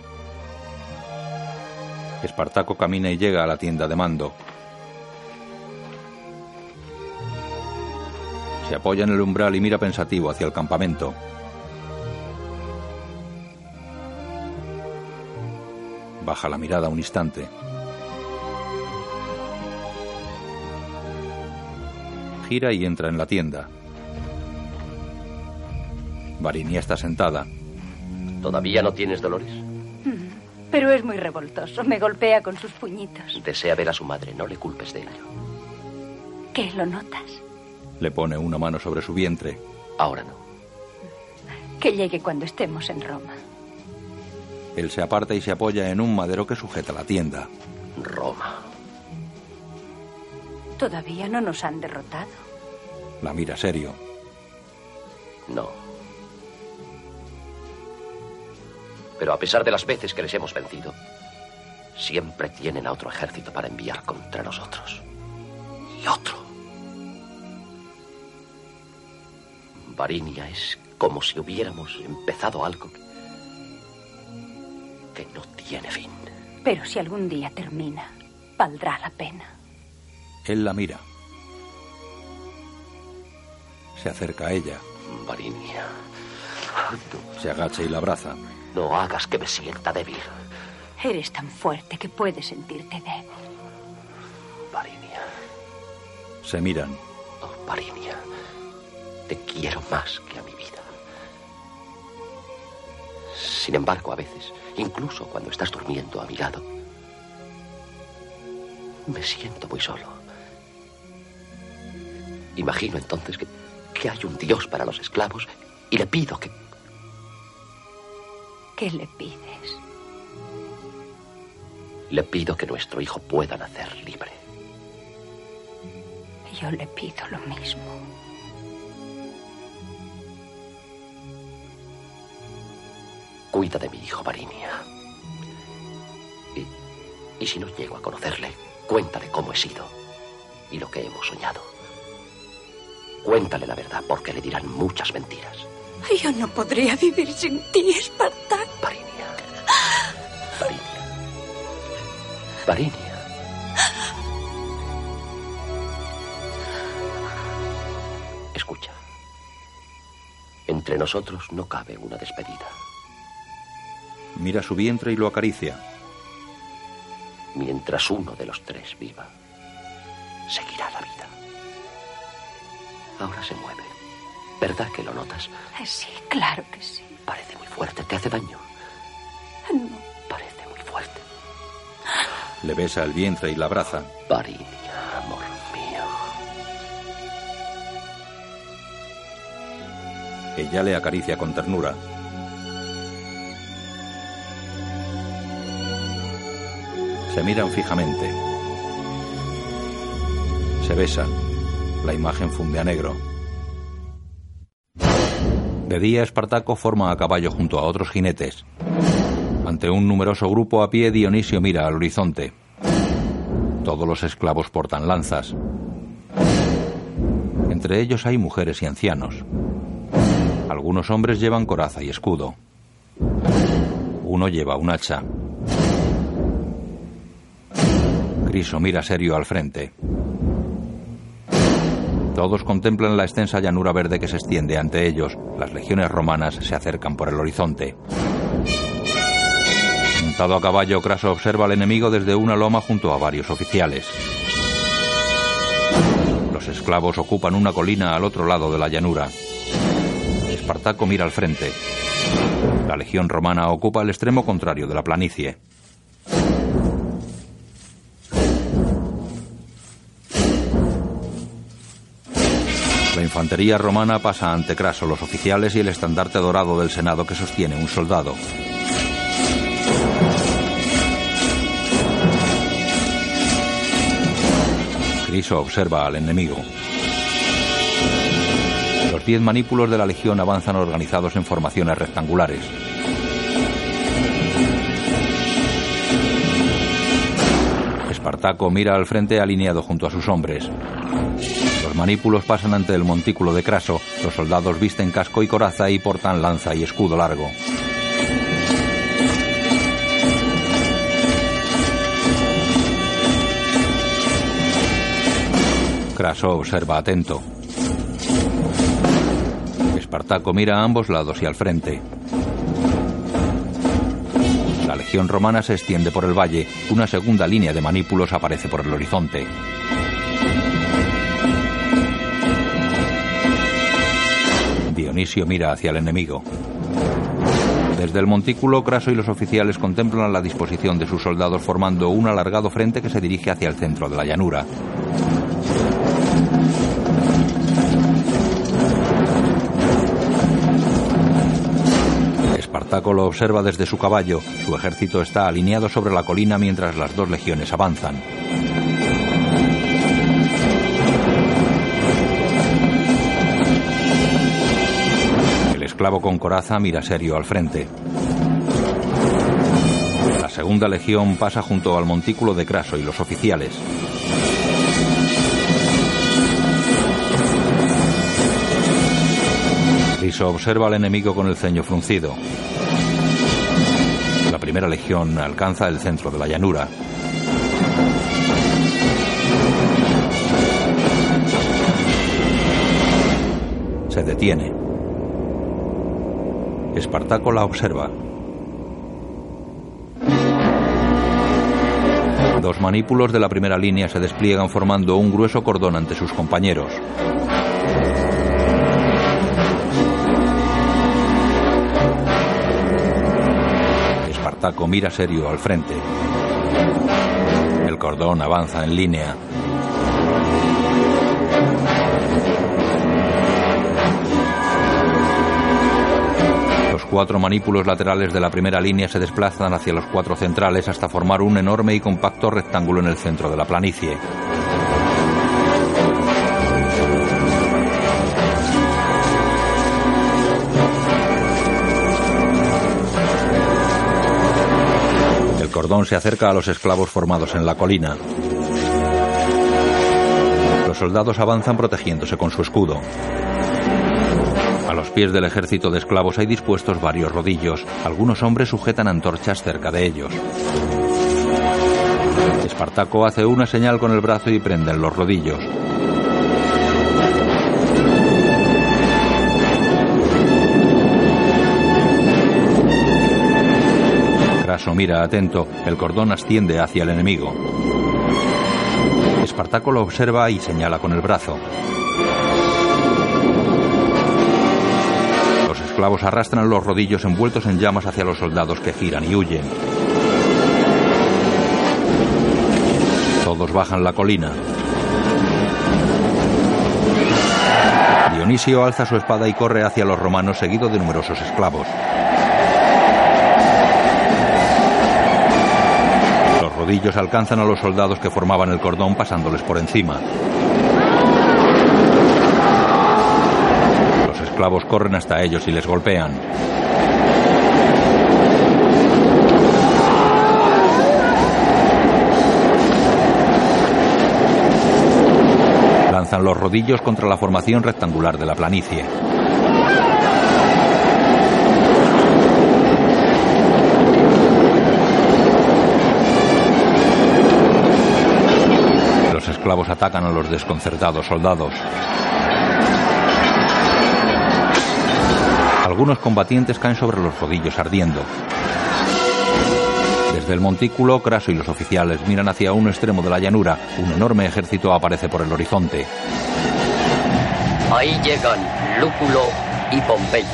Espartaco camina y llega a la tienda de mando. Se apoya en el umbral y mira pensativo hacia el campamento. Baja la mirada un instante. Gira y entra en la tienda. Varinia está sentada. ¿Todavía no tienes dolores? Pero es muy revoltoso. Me golpea con sus puñitos. Desea ver a su madre, no le culpes de ello. ¿Qué lo notas? Le pone una mano sobre su vientre. Ahora no. Que llegue cuando estemos en Roma. Él se aparta y se apoya en un madero que sujeta la tienda. Roma. Todavía no nos han derrotado. La mira serio. No. Pero a pesar de las veces que les hemos vencido, siempre tienen a otro ejército para enviar contra nosotros. Y otro. Varinia es como si hubiéramos empezado algo que, que no tiene fin. Pero si algún día termina, valdrá la pena. Él la mira. Se acerca a ella. Varinia, Se agacha y la abraza. no hagas que me sienta débil. Eres tan fuerte que puedes sentirte débil. Varinia, Se miran. oh, Varinia, te quiero más que a mi vida. Sin embargo, a veces, incluso cuando estás durmiendo a mi lado, me siento muy solo. Imagino entonces que, que hay un Dios para los esclavos y le pido que ¿Qué le pides? le pido que nuestro hijo pueda nacer libre. Yo le pido lo mismo. Cuida de mi hijo, Varinia. Y, y si no llego a conocerle, cuéntale cómo he sido y lo que hemos soñado. Cuéntale la verdad, porque le dirán muchas mentiras. Yo no podría vivir sin ti, Espartaco. Varinia. Escucha. Entre nosotros no cabe una despedida. Mira su vientre y lo acaricia. Mientras uno de los tres viva, seguirá la vida. Ahora se mueve. ¿Verdad que lo notas? Eh, Sí, claro que sí. Parece muy fuerte. ¿Te hace daño? No. Parece muy fuerte. Le besa el vientre y la abraza. Varinia, amor mío. Ella le acaricia con ternura. Se miran fijamente. Se besan. La imagen funde a negro. De día, Espartaco forma a caballo junto a otros jinetes. Ante un numeroso grupo a pie, Dionisio mira al horizonte. Todos los esclavos portan lanzas. Entre ellos hay mujeres y ancianos. Algunos hombres llevan coraza y escudo. Uno lleva un hacha. Criso mira serio al frente. Todos contemplan la extensa llanura verde que se extiende ante ellos. Las legiones romanas se acercan por el horizonte. Montado a caballo, Craso observa al enemigo desde una loma junto a varios oficiales. Los esclavos ocupan una colina al otro lado de la llanura. Espartaco mira al frente. La legión romana ocupa el extremo contrario de la planicie. Infantería romana pasa ante Craso, los oficiales y el estandarte dorado del Senado que sostiene un soldado. Criso observa al enemigo. Los diez manípulos de la legión avanzan organizados en formaciones rectangulares. Espartaco mira al frente alineado junto a sus hombres. Los manípulos pasan ante el montículo de Craso. Los soldados visten casco y coraza y portan lanza y escudo largo. Craso observa atento. Espartaco mira a ambos lados y al frente. La legión romana se extiende por el valle. Una segunda línea de manípulos aparece por el horizonte. Dionisio mira hacia el enemigo. Desde el montículo, Craso y los oficiales contemplan la disposición de sus soldados formando un alargado frente que se dirige hacia el centro de la llanura. Espartaco lo observa desde su caballo. Su ejército está alineado sobre la colina mientras las dos legiones avanzan. Esclavo con coraza mira serio al frente. La segunda legión pasa junto al montículo de Craso y los oficiales. Criso observa al enemigo con el ceño fruncido. La primera legión alcanza el centro de la llanura. Se detiene. Espartaco la observa. Dos manípulos de la primera línea se despliegan formando un grueso cordón ante sus compañeros. Espartaco mira serio al frente. El cordón avanza en línea. Cuatro manípulos laterales de la primera línea se desplazan hacia los cuatro centrales hasta formar un enorme y compacto rectángulo en el centro de la planicie. El cordón se acerca a los esclavos formados en la colina. Los soldados avanzan protegiéndose con su escudo. A los pies del ejército de esclavos hay dispuestos varios rodillos. Algunos hombres sujetan antorchas cerca de ellos. Espartaco hace una señal con el brazo y prenden los rodillos. Craso mira atento. El cordón asciende hacia el enemigo. Espartaco lo observa y señala con el brazo. Esclavos arrastran los rodillos envueltos en llamas hacia los soldados que giran y huyen. Todos bajan la colina. Dionisio alza su espada y corre hacia los romanos seguido de numerosos esclavos. Los rodillos alcanzan a los soldados que formaban el cordón pasándoles por encima. Los esclavos corren hasta ellos y les golpean. Lanzan los rodillos contra la formación rectangular de la planicie. Los esclavos atacan a los desconcertados soldados. Algunos combatientes caen sobre los rodillos ardiendo. Desde el montículo, Craso y los oficiales miran hacia un extremo de la llanura. Un enorme ejército aparece por el horizonte. Ahí llegan Lúculo y Pompeyo.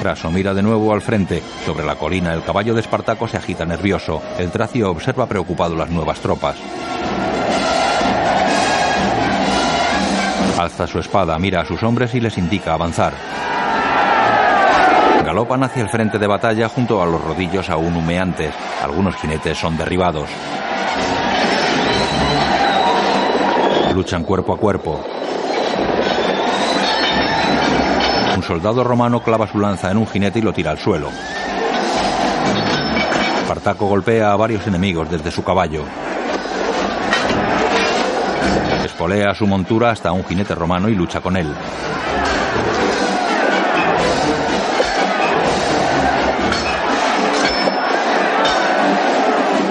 Craso mira de nuevo al frente. Sobre la colina, el caballo de Espartaco se agita nervioso. El tracio observa preocupado las nuevas tropas. Alza su espada, mira a sus hombres y les indica avanzar. Galopan hacia el frente de batalla junto a los rodillos aún humeantes. Algunos jinetes son derribados. Luchan cuerpo a cuerpo. Un soldado romano clava su lanza en un jinete y lo tira al suelo. Espartaco golpea a varios enemigos desde su caballo. Espolea su montura hasta un jinete romano y lucha con él.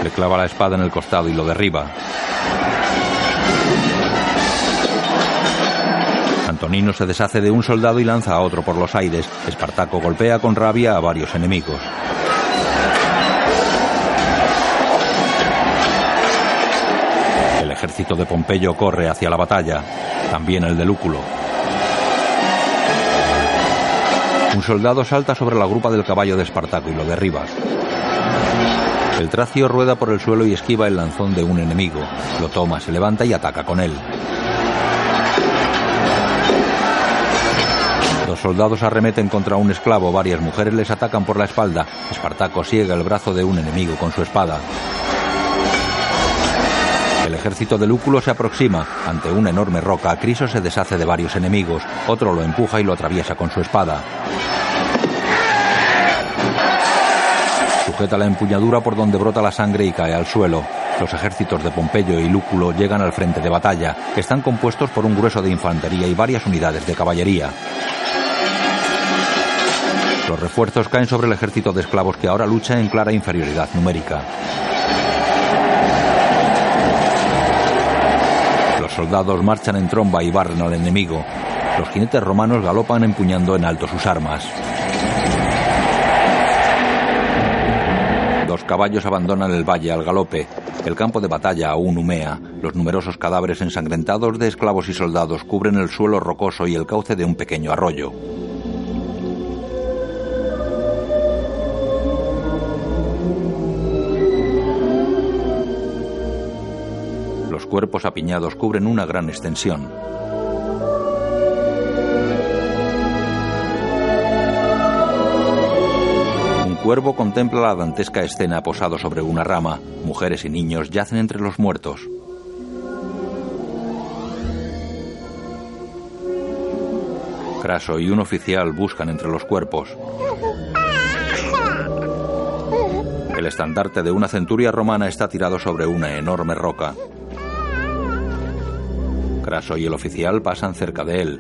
Le clava la espada en el costado y lo derriba. Antonino se deshace de un soldado y lanza a otro por los aires. Espartaco golpea con rabia a varios enemigos. Ejército de Pompeyo corre hacia la batalla, también el de Lúculo. Un soldado salta sobre la grupa del caballo de Espartaco y lo derriba. El tracio rueda por el suelo y esquiva el lanzón de un enemigo. Lo toma, se levanta y ataca con él. Los soldados arremeten contra un esclavo, varias mujeres les atacan por la espalda. Espartaco ciega el brazo de un enemigo con su espada. El ejército de Lúculo se aproxima. Ante una enorme roca, Criso se deshace de varios enemigos. Otro lo empuja y lo atraviesa con su espada. Sujeta la empuñadura por donde brota la sangre y cae al suelo. Los ejércitos de Pompeyo y Lúculo llegan al frente de batalla, están compuestos por un grueso de infantería y varias unidades de caballería. Los refuerzos caen sobre el ejército de esclavos que ahora lucha en clara inferioridad numérica. Soldados marchan en tromba y barren al enemigo. Los jinetes romanos galopan empuñando en alto sus armas. Dos caballos abandonan el valle al galope. El campo de batalla aún humea. Los numerosos cadáveres ensangrentados de esclavos y soldados cubren el suelo rocoso y el cauce de un pequeño arroyo. Cuerpos apiñados cubren una gran extensión. Un cuervo contempla la dantesca escena posado sobre una rama. Mujeres y niños yacen entre los muertos. Craso y un oficial buscan entre los cuerpos. El estandarte de una centuria romana está tirado sobre una enorme roca. Craso y el oficial pasan cerca de él.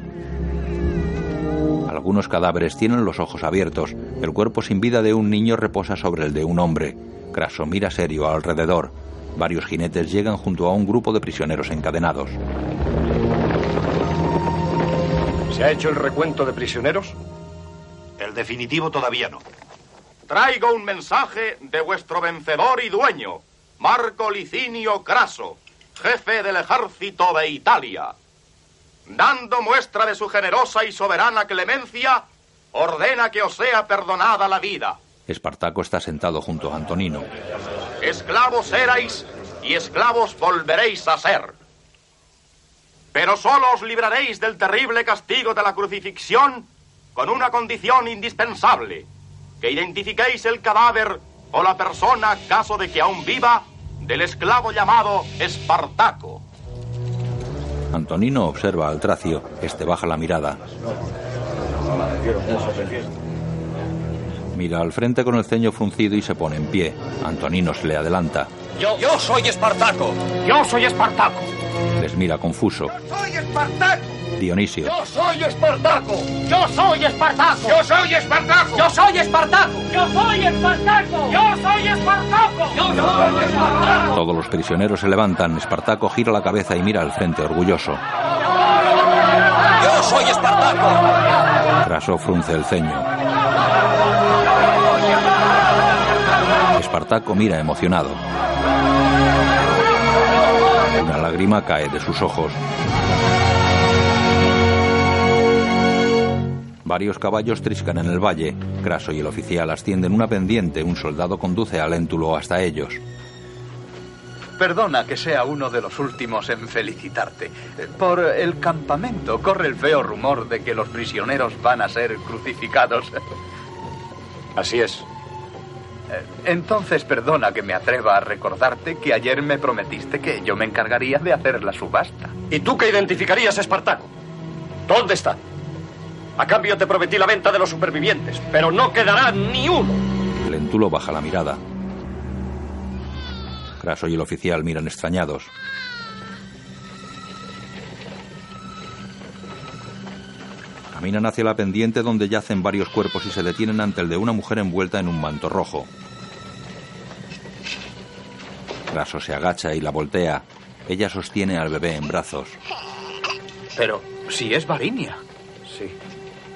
Algunos cadáveres tienen los ojos abiertos. El cuerpo sin vida de un niño reposa sobre el de un hombre. Craso mira serio alrededor. Varios jinetes llegan junto a un grupo de prisioneros encadenados. ¿Se ha hecho el recuento de prisioneros? El definitivo todavía no. Traigo un mensaje de vuestro vencedor y dueño, Marco Licinio Craso, jefe del ejército de Italia. Dando muestra de su generosa y soberana clemencia, ordena que os sea perdonada la vida. Espartaco está sentado junto a Antonino. Esclavos erais y esclavos volveréis a ser. Pero solo os libraréis del terrible castigo de la crucifixión con una condición indispensable, que identifiquéis el cadáver o la persona, caso de que aún viva, del esclavo llamado Espartaco. Antonino observa al tracio. Este baja la mirada. Mira al frente con el ceño fruncido y se pone en pie. Antonino se le adelanta. Yo, yo soy Espartaco. Yo soy Espartaco. Les mira confuso. Soy Espartaco. Dionisio. Yo soy Espartaco. Yo soy Espartaco. Yo soy Espartaco. Yo soy Espartaco. Yo soy Espartaco. Yo soy Espartaco. Yo soy Espartaco. Todos los prisioneros se levantan. Espartaco gira la cabeza y mira al frente orgulloso. Yo soy Espartaco. Craso frunce el ceño. Espartaco mira emocionado. Una lágrima cae de sus ojos. Varios caballos triscan en el valle. Craso y el oficial ascienden una pendiente. Un soldado conduce a Léntulo hasta ellos. Perdona que sea uno de los últimos en felicitarte. Por el campamento corre el feo rumor de que los prisioneros van a ser crucificados. Así es. Entonces perdona que me atreva a recordarte que ayer me prometiste que yo me encargaría de hacer la subasta. ¿Y tú que identificarías a Espartaco? ¿Dónde está? A cambio te prometí la venta de los supervivientes, pero no quedará ni uno. Lentulo baja la mirada. Craso y el oficial miran extrañados. Caminan hacia la pendiente donde yacen varios cuerpos y se detienen ante el de una mujer envuelta en un manto rojo. Craso se agacha y la voltea. Ella sostiene al bebé en brazos. Pero si es Varinia. Sí,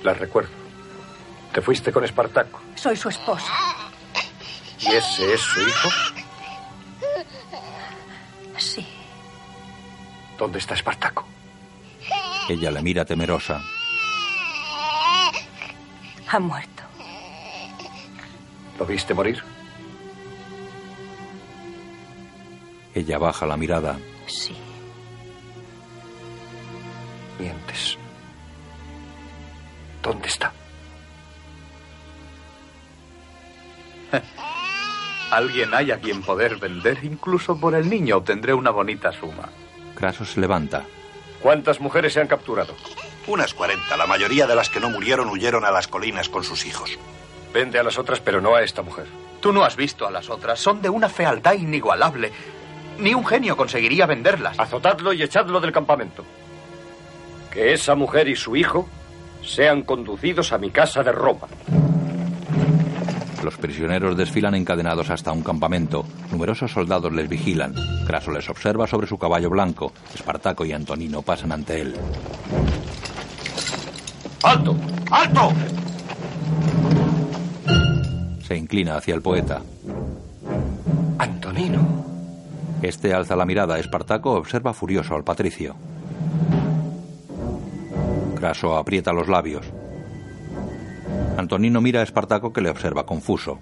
la recuerdo. Te fuiste con Espartaco. Soy su esposa. ¿Y ese es su hijo? Sí. ¿Dónde está Espartaco? Ella le mira temerosa. Ha muerto. ¿Lo viste morir? Ella baja la mirada. Sí. Mientes. ¿Dónde está? Alguien hay a quien poder vender. Incluso por el niño obtendré una bonita suma. Craso se levanta. ¿Cuántas mujeres se han capturado? Unas 40. La mayoría de las que no murieron huyeron a las colinas con sus hijos. Vende a las otras, pero no a esta mujer. Tú no has visto a las otras. Son de una fealdad inigualable. Ni un genio conseguiría venderlas. Azotadlo y echadlo del campamento. Que esa mujer y su hijo sean conducidos a mi casa de Roma. Los prisioneros desfilan encadenados hasta un campamento. Numerosos soldados les vigilan. Craso les observa sobre su caballo blanco. Espartaco y Antonino pasan ante él. ¡Alto! ¡Alto! Se inclina hacia el poeta. Antonino. Este alza la mirada. Espartaco observa furioso al patricio. Craso aprieta los labios. Antonino mira a Espartaco que le observa confuso.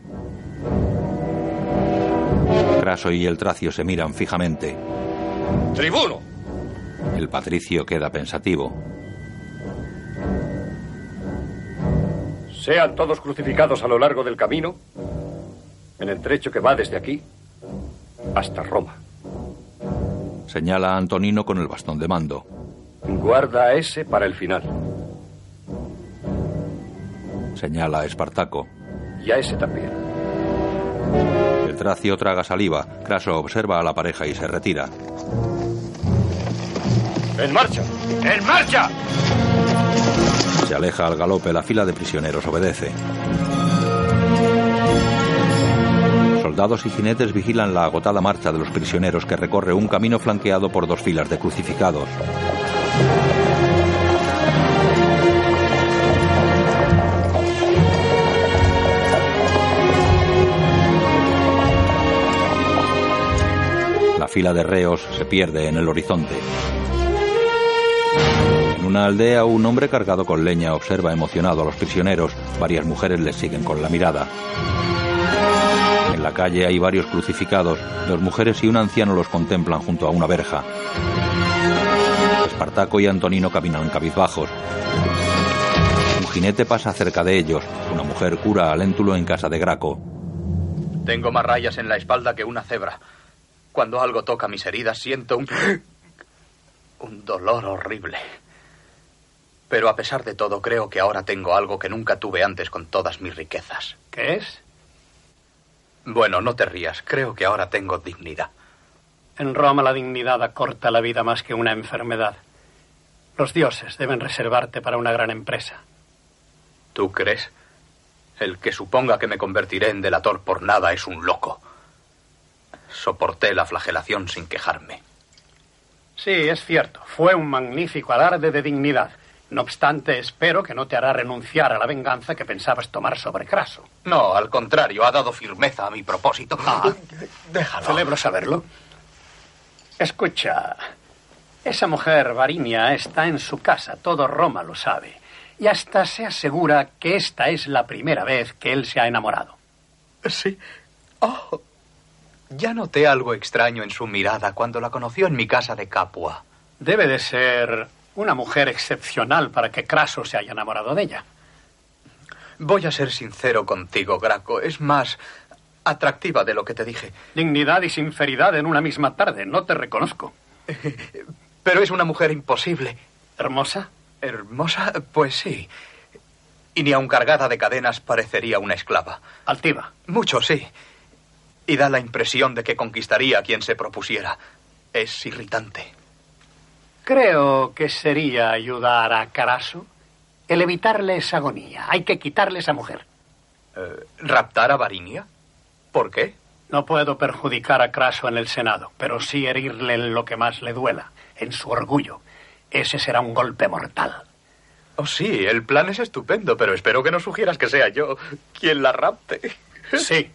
Craso y el tracio se miran fijamente. ¡Tribuno! El patricio queda pensativo. Sean todos crucificados a lo largo del camino, en el trecho que va desde aquí hasta Roma. Señala a Antonino con el bastón de mando. Guarda a ese para el final. Señala a Espartaco. Y a ese también. El tracio traga saliva. Craso observa a la pareja y se retira. ¡En marcha! ¡En marcha! Se aleja al galope. La fila de prisioneros obedece. Soldados y jinetes vigilan la agotada marcha de los prisioneros que recorre un camino flanqueado por dos filas de crucificados. La fila de reos se pierde en el horizonte. En una aldea, un hombre cargado con leña observa emocionado a los prisioneros. Varias mujeres les siguen con la mirada. En la calle hay varios crucificados. Dos mujeres y un anciano los contemplan junto a una verja. Espartaco y Antonino caminan cabizbajos. Un jinete pasa cerca de ellos. Una mujer cura a Léntulo en casa de Graco. Tengo más rayas en la espalda que una cebra. Cuando algo toca mis heridas siento un... un dolor horrible. Pero a pesar de todo creo que ahora tengo algo que nunca tuve antes con todas mis riquezas. ¿Qué es? Bueno, no te rías. Creo que ahora tengo dignidad. En Roma la dignidad acorta la vida más que una enfermedad. Los dioses deben reservarte para una gran empresa. ¿Tú crees? El que suponga que me convertiré en delator por nada es un loco. Soporté la flagelación sin quejarme. Sí, es cierto. Fue un magnífico alarde de dignidad. No obstante, espero que no te hará renunciar a la venganza que pensabas tomar sobre Craso. No, al contrario, ha dado firmeza a mi propósito. Ah, déjalo. Celebro saberlo. Escucha, esa mujer, Varinia, está en su casa, todo Roma lo sabe. Y hasta se asegura que esta es la primera vez que él se ha enamorado. Sí. Oh. Ya noté algo extraño en su mirada cuando la conoció en mi casa de Capua. Debe de ser una mujer excepcional para que Craso se haya enamorado de ella. Voy a ser sincero contigo, Graco. Es más atractiva de lo que te dije. Dignidad y sinceridad en una misma tarde. No te reconozco. Pero es una mujer imposible. ¿Hermosa? ¿Hermosa? Pues sí. Y ni aun cargada de cadenas parecería una esclava. Altiva. Mucho, sí. Y da la impresión de que conquistaría a quien se propusiera. Es irritante. Creo que sería ayudar a Caraso el evitarle esa agonía. Hay que quitarle esa mujer. Eh, ¿Raptar a Varinia? ¿Por qué? No puedo perjudicar a Craso en el Senado, pero sí herirle en lo que más le duela, en su orgullo. Ese será un golpe mortal. Oh, sí, el plan es estupendo, pero espero que no sugieras que sea yo quien la rapte. Sí.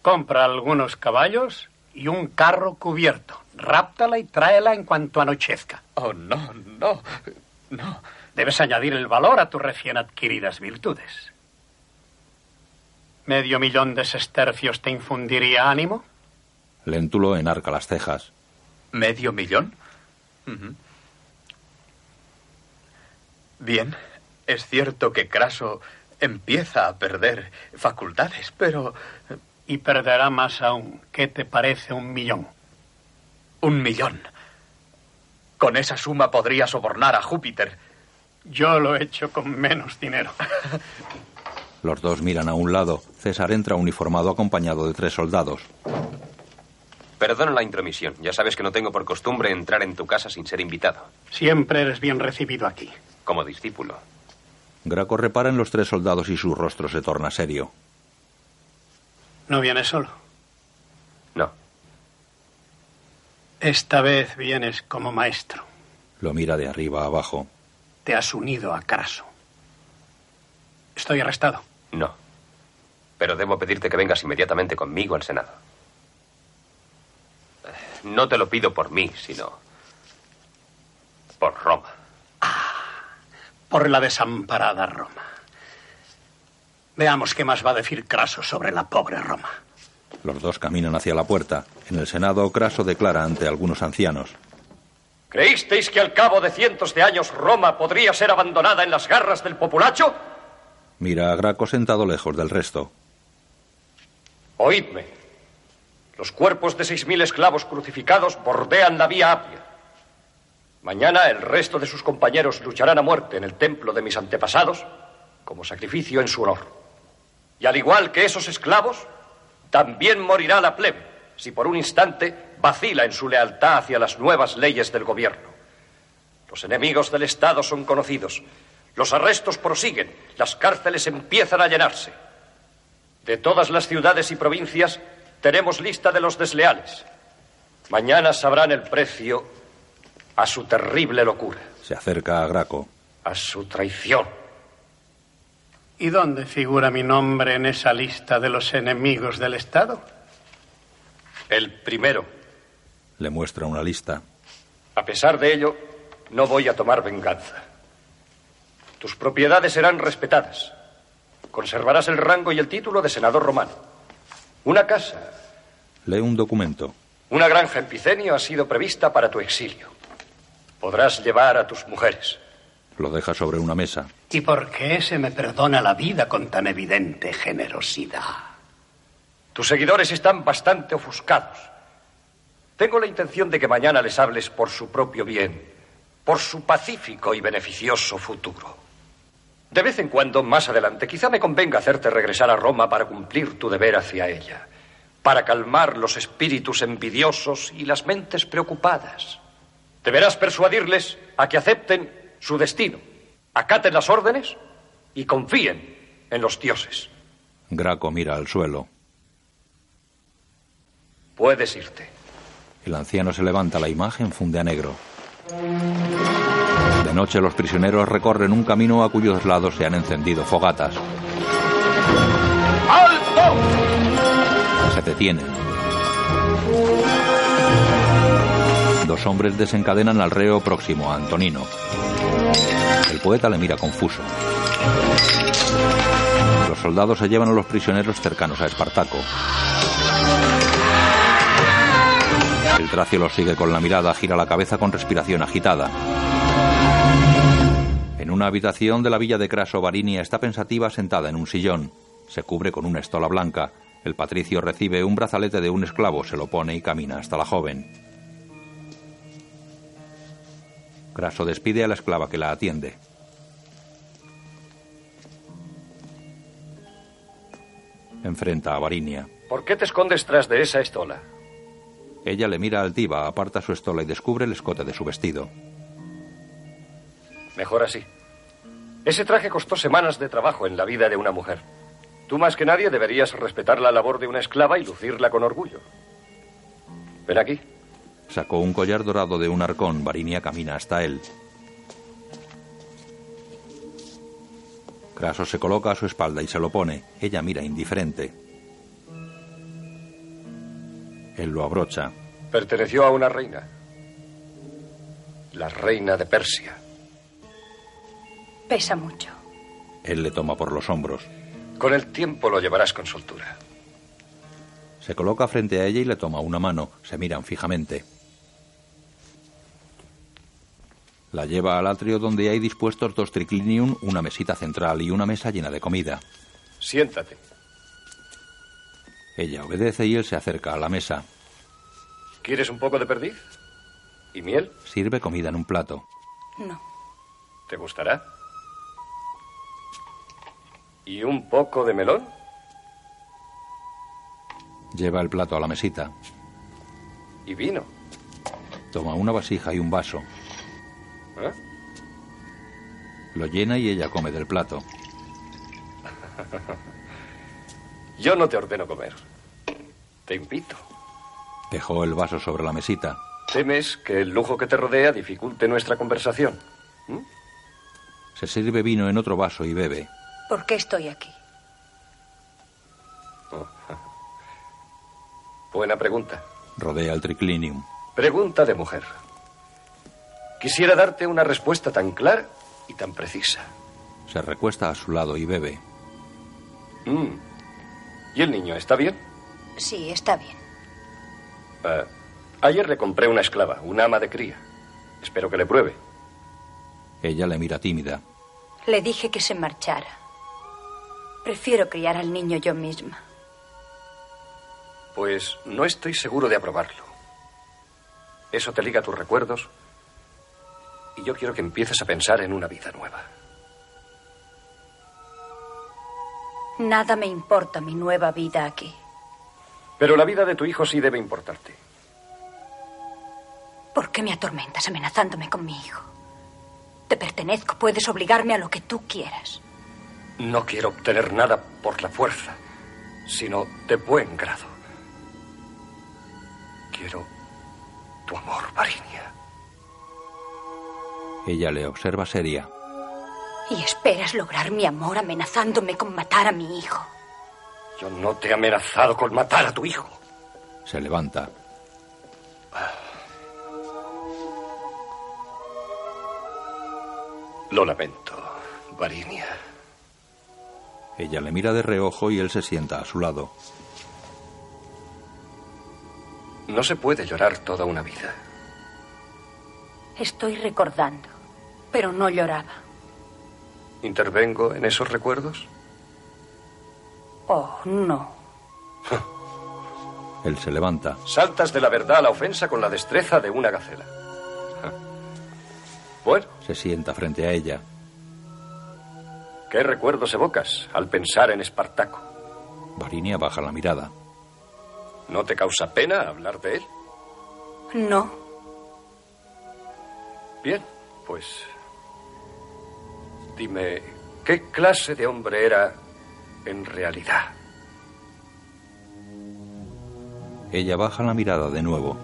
Compra algunos caballos y un carro cubierto. Ráptala y tráela en cuanto anochezca. Oh, no, no, no. Debes añadir el valor a tus recién adquiridas virtudes. ¿Medio millón de sestercios te infundiría ánimo? Léntulo enarca las cejas. ¿Medio millón? Bien, es cierto que Craso empieza a perder facultades, pero... Y perderá más aún. ¿Qué te parece un millón? Un millón. Con esa suma podría sobornar a Júpiter. Yo lo he hecho con menos dinero. Los dos miran a un lado. César entra uniformado acompañado de tres soldados. Perdona la intromisión. Ya sabes que no tengo por costumbre entrar en tu casa sin ser invitado. Siempre eres bien recibido aquí. Como discípulo. Graco repara en los tres soldados y su rostro se torna serio. ¿No vienes solo? No. Esta vez vienes como maestro. Lo mira de arriba a abajo. Te has unido a Craso. Estoy arrestado. No. Pero debo pedirte que vengas inmediatamente conmigo al Senado. No te lo pido por mí, sino por Roma. Por la desamparada Roma. Veamos qué más va a decir Craso sobre la pobre Roma. Los dos caminan hacia la puerta. En el Senado, Craso declara ante algunos ancianos. ¿Creísteis que al cabo de cientos de años Roma podría ser abandonada en las garras del populacho? Mira a Graco sentado lejos del resto. Oídme. Los cuerpos de seis mil esclavos crucificados bordean la vía Apia. Mañana el resto de sus compañeros lucharán a muerte en el templo de mis antepasados como sacrificio en su honor. Y al igual que esos esclavos, también morirá la plebe si por un instante vacila en su lealtad hacia las nuevas leyes del gobierno. Los enemigos del Estado son conocidos. Los arrestos prosiguen. Las cárceles empiezan a llenarse. De todas las ciudades y provincias tenemos lista de los desleales. Mañana sabrán el precio a su terrible locura. Se acerca a Graco. A su traición. ¿Y dónde figura mi nombre en esa lista de los enemigos del Estado? El primero. Le muestra una lista. A pesar de ello, no voy a tomar venganza. Tus propiedades serán respetadas. Conservarás el rango y el título de senador romano. Una casa. Lee un documento. Una granja en Picenio ha sido prevista para tu exilio. Podrás llevar a tus mujeres. Lo deja sobre una mesa. ¿Y por qué se me perdona la vida con tan evidente generosidad? Tus seguidores están bastante ofuscados. Tengo la intención de que mañana les hables por su propio bien, por su pacífico y beneficioso futuro. De vez en cuando, más adelante, quizá me convenga hacerte regresar a Roma para cumplir tu deber hacia ella, para calmar los espíritus envidiosos y las mentes preocupadas. Deberás persuadirles a que acepten su destino, acaten las órdenes y confíen en los dioses. Graco mira al suelo. Puedes irte. El anciano se levanta, la imagen funde a negro. De noche los prisioneros recorren un camino a cuyos lados se han encendido fogatas. ¡Alto! Se detienen. Dos hombres desencadenan al reo próximo, a Antonino. El poeta le mira confuso. Los soldados se llevan a los prisioneros cercanos a Espartaco. El tracio lo sigue con la mirada, gira la cabeza con respiración agitada. En una habitación de la villa de Craso, Varinia está pensativa sentada en un sillón. Se cubre con una estola blanca. El patricio recibe un brazalete de un esclavo, se lo pone y camina hasta la joven. Craso despide a la esclava que la atiende. Enfrenta a Varinia. ¿Por qué te escondes tras de esa estola? Ella le mira altiva, aparta su estola y descubre el escote de su vestido. Mejor así. Ese traje costó semanas de trabajo en la vida de una mujer. Tú más que nadie deberías respetar la labor de una esclava y lucirla con orgullo. Ven aquí. Sacó un collar dorado de un arcón. Varinia camina hasta él. Craso se coloca a su espalda y se lo pone. Ella mira indiferente. Él lo abrocha. Perteneció a una reina. La reina de Persia. Pesa mucho. Él le toma por los hombros. Con el tiempo lo llevarás con soltura. Se coloca frente a ella y le toma una mano. Se miran fijamente. La lleva al atrio donde hay dispuestos dos triclinium, una mesita central y una mesa llena de comida. Siéntate. Ella obedece y él se acerca a la mesa. ¿Quieres un poco de perdiz? ¿Y miel? Sirve comida en un plato. No. ¿Te gustará? ¿Y un poco de melón? Lleva el plato a la mesita. ¿Y vino? Toma una vasija y un vaso. ¿Eh? Lo llena y ella come del plato. Yo no te ordeno comer. Te invito. Dejó el vaso sobre la mesita. ¿Temes que el lujo que te rodea dificulte nuestra conversación? ¿Mm? Se sirve vino en otro vaso y bebe. ¿Por qué estoy aquí? Oh. Buena pregunta. Rodea el triclinium. Pregunta de mujer. Quisiera darte una respuesta tan clara y tan precisa. Se recuesta a su lado y bebe. Mm. ¿Y el niño está bien? Sí, está bien. Ah, ayer le compré una esclava, una ama de cría. Espero que le pruebe. Ella le mira tímida. Le dije que se marchara. Prefiero criar al niño yo misma. Pues no estoy seguro de aprobarlo. Eso te liga a tus recuerdos y yo quiero que empieces a pensar en una vida nueva. Nada me importa mi nueva vida aquí. Pero la vida de tu hijo sí debe importarte. ¿Por qué me atormentas amenazándome con mi hijo? Te pertenezco, puedes obligarme a lo que tú quieras. No quiero obtener nada por la fuerza, sino de buen grado. Quiero tu amor, Varinia. Ella le observa seria. Y esperas lograr mi amor amenazándome con matar a mi hijo. Yo no te he amenazado con matar a tu hijo. Se levanta. Lo lamento, Varinia. Ella le mira de reojo y él se sienta a su lado. No se puede llorar toda una vida. Estoy recordando, pero no lloraba. ¿Intervengo en esos recuerdos? Oh, no. Él se levanta. Saltas de la verdad a la ofensa con la destreza de una gacela. Bueno. Se sienta frente a ella. ¿Qué recuerdos evocas al pensar en Espartaco? Varinia baja la mirada. ¿No te causa pena hablar de él? No. Bien, pues. Dime, ¿qué clase de hombre era en realidad? Ella baja la mirada de nuevo.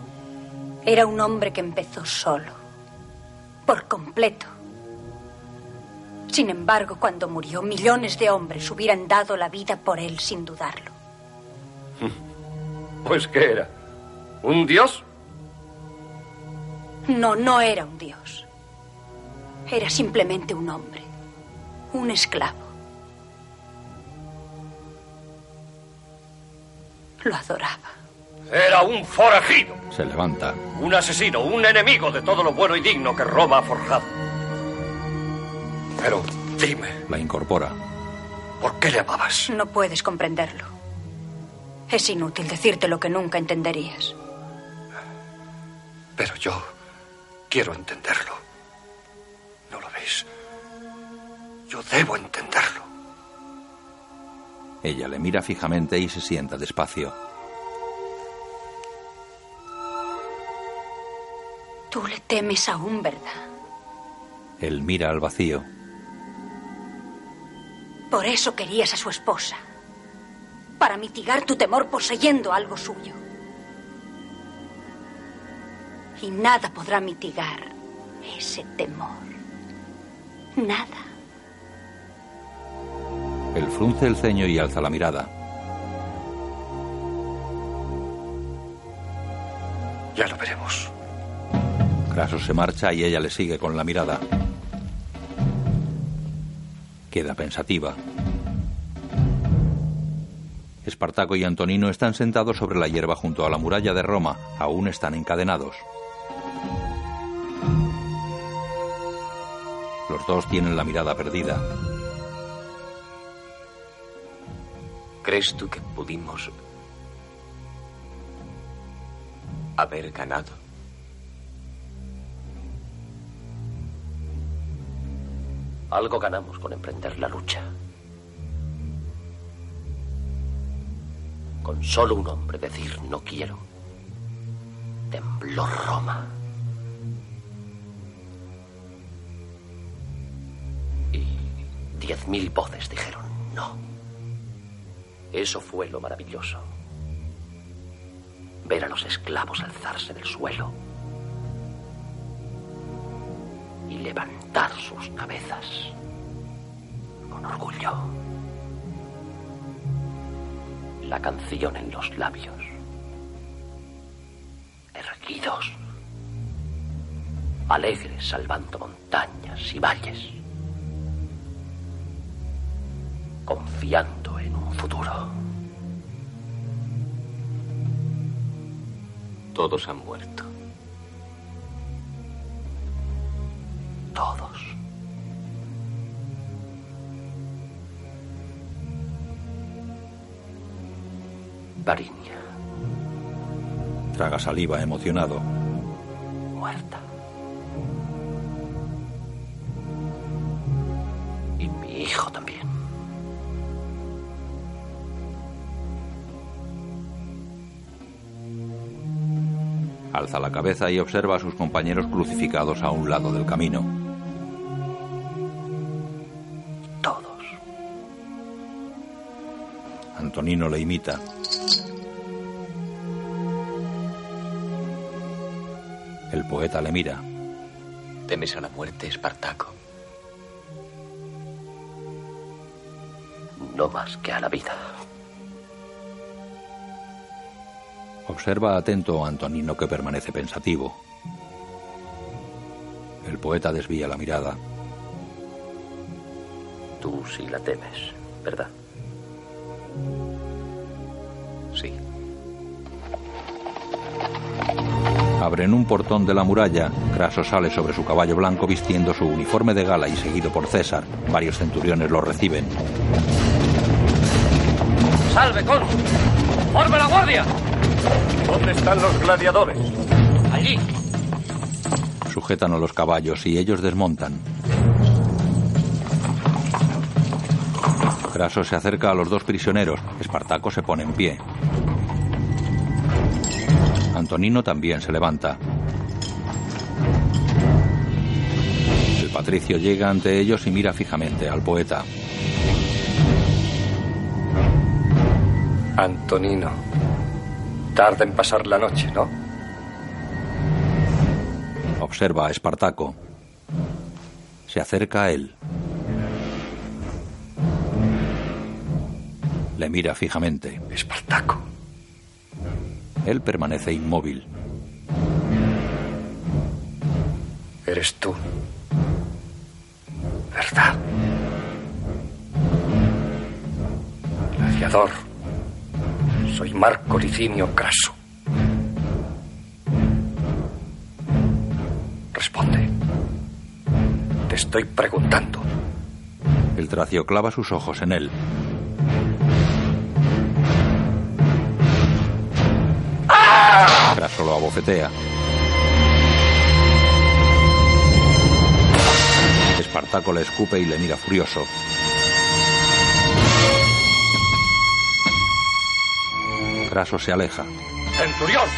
Era un hombre que empezó solo. Por completo. Sin embargo, cuando murió, millones de hombres hubieran dado la vida por él sin dudarlo. Pues ¿qué era? ¿Un dios? No, no era un dios. Era simplemente un hombre. Un esclavo. Lo adoraba. Era un forajido. Se levanta. Un asesino, un enemigo de todo lo bueno y digno que Roma ha forjado. Pero dime, La incorpora. ¿por qué le amabas? No puedes comprenderlo. Es inútil decirte lo que nunca entenderías. Pero yo quiero entenderlo. ¿No lo ves? Yo debo entenderlo. Ella le mira fijamente y se sienta despacio. Tú le temes aún, ¿verdad? Él mira al vacío. Por eso querías a su esposa. Para mitigar tu temor poseyendo algo suyo. Y nada podrá mitigar ese temor. Nada. Él frunce el ceño y alza la mirada. Ya lo veremos. Craso se marcha y ella le sigue con la mirada. Queda pensativa. Espartaco y Antonino están sentados sobre la hierba junto a la muralla de Roma. Aún están encadenados. Los dos tienen la mirada perdida. ¿Crees tú que pudimos haber ganado? Algo ganamos con emprender la lucha. Con solo un hombre decir no quiero. Tembló Roma. Y diez mil voces dijeron. Eso fue lo maravilloso. Ver a los esclavos alzarse del suelo y levantar sus cabezas con orgullo. La canción en los labios, erguidos, alegres salvando montañas y valles, confiando futuro. Todos han muerto. Todos. Varinia, Traga saliva emocionado. Alza la cabeza y observa a sus compañeros crucificados a un lado del camino. Todos. Antonino le imita. El poeta le mira. ¿Temes a la muerte, Espartaco? No más que a la vida. Observa atento a Antonino que permanece pensativo. El poeta desvía la mirada. Tú sí la temes, ¿verdad? Sí. Abren un portón de la muralla. Craso sale sobre su caballo blanco vistiendo su uniforme de gala y seguido por César. Varios centuriones lo reciben. ¡Salve, cónsul! ¡Forme la guardia! ¿Dónde están los gladiadores? Allí. Sujetan a los caballos y ellos desmontan. Craso se acerca a los dos prisioneros. Espartaco se pone en pie. Antonino también se levanta. El patricio llega ante ellos y mira fijamente al poeta. Antonino. Tarda en pasar la noche, ¿no? Observa a Espartaco. Se acerca a él. Le mira fijamente. Espartaco. Él permanece inmóvil. Eres tú. ¿Verdad? Gladiador. Soy Marco Licinio Craso. Responde. Te estoy preguntando. El tracio clava sus ojos en él. ¡Ah! Craso lo abofetea. Espartaco le escupe y le mira furioso. Craso se aleja. ¡Centurión!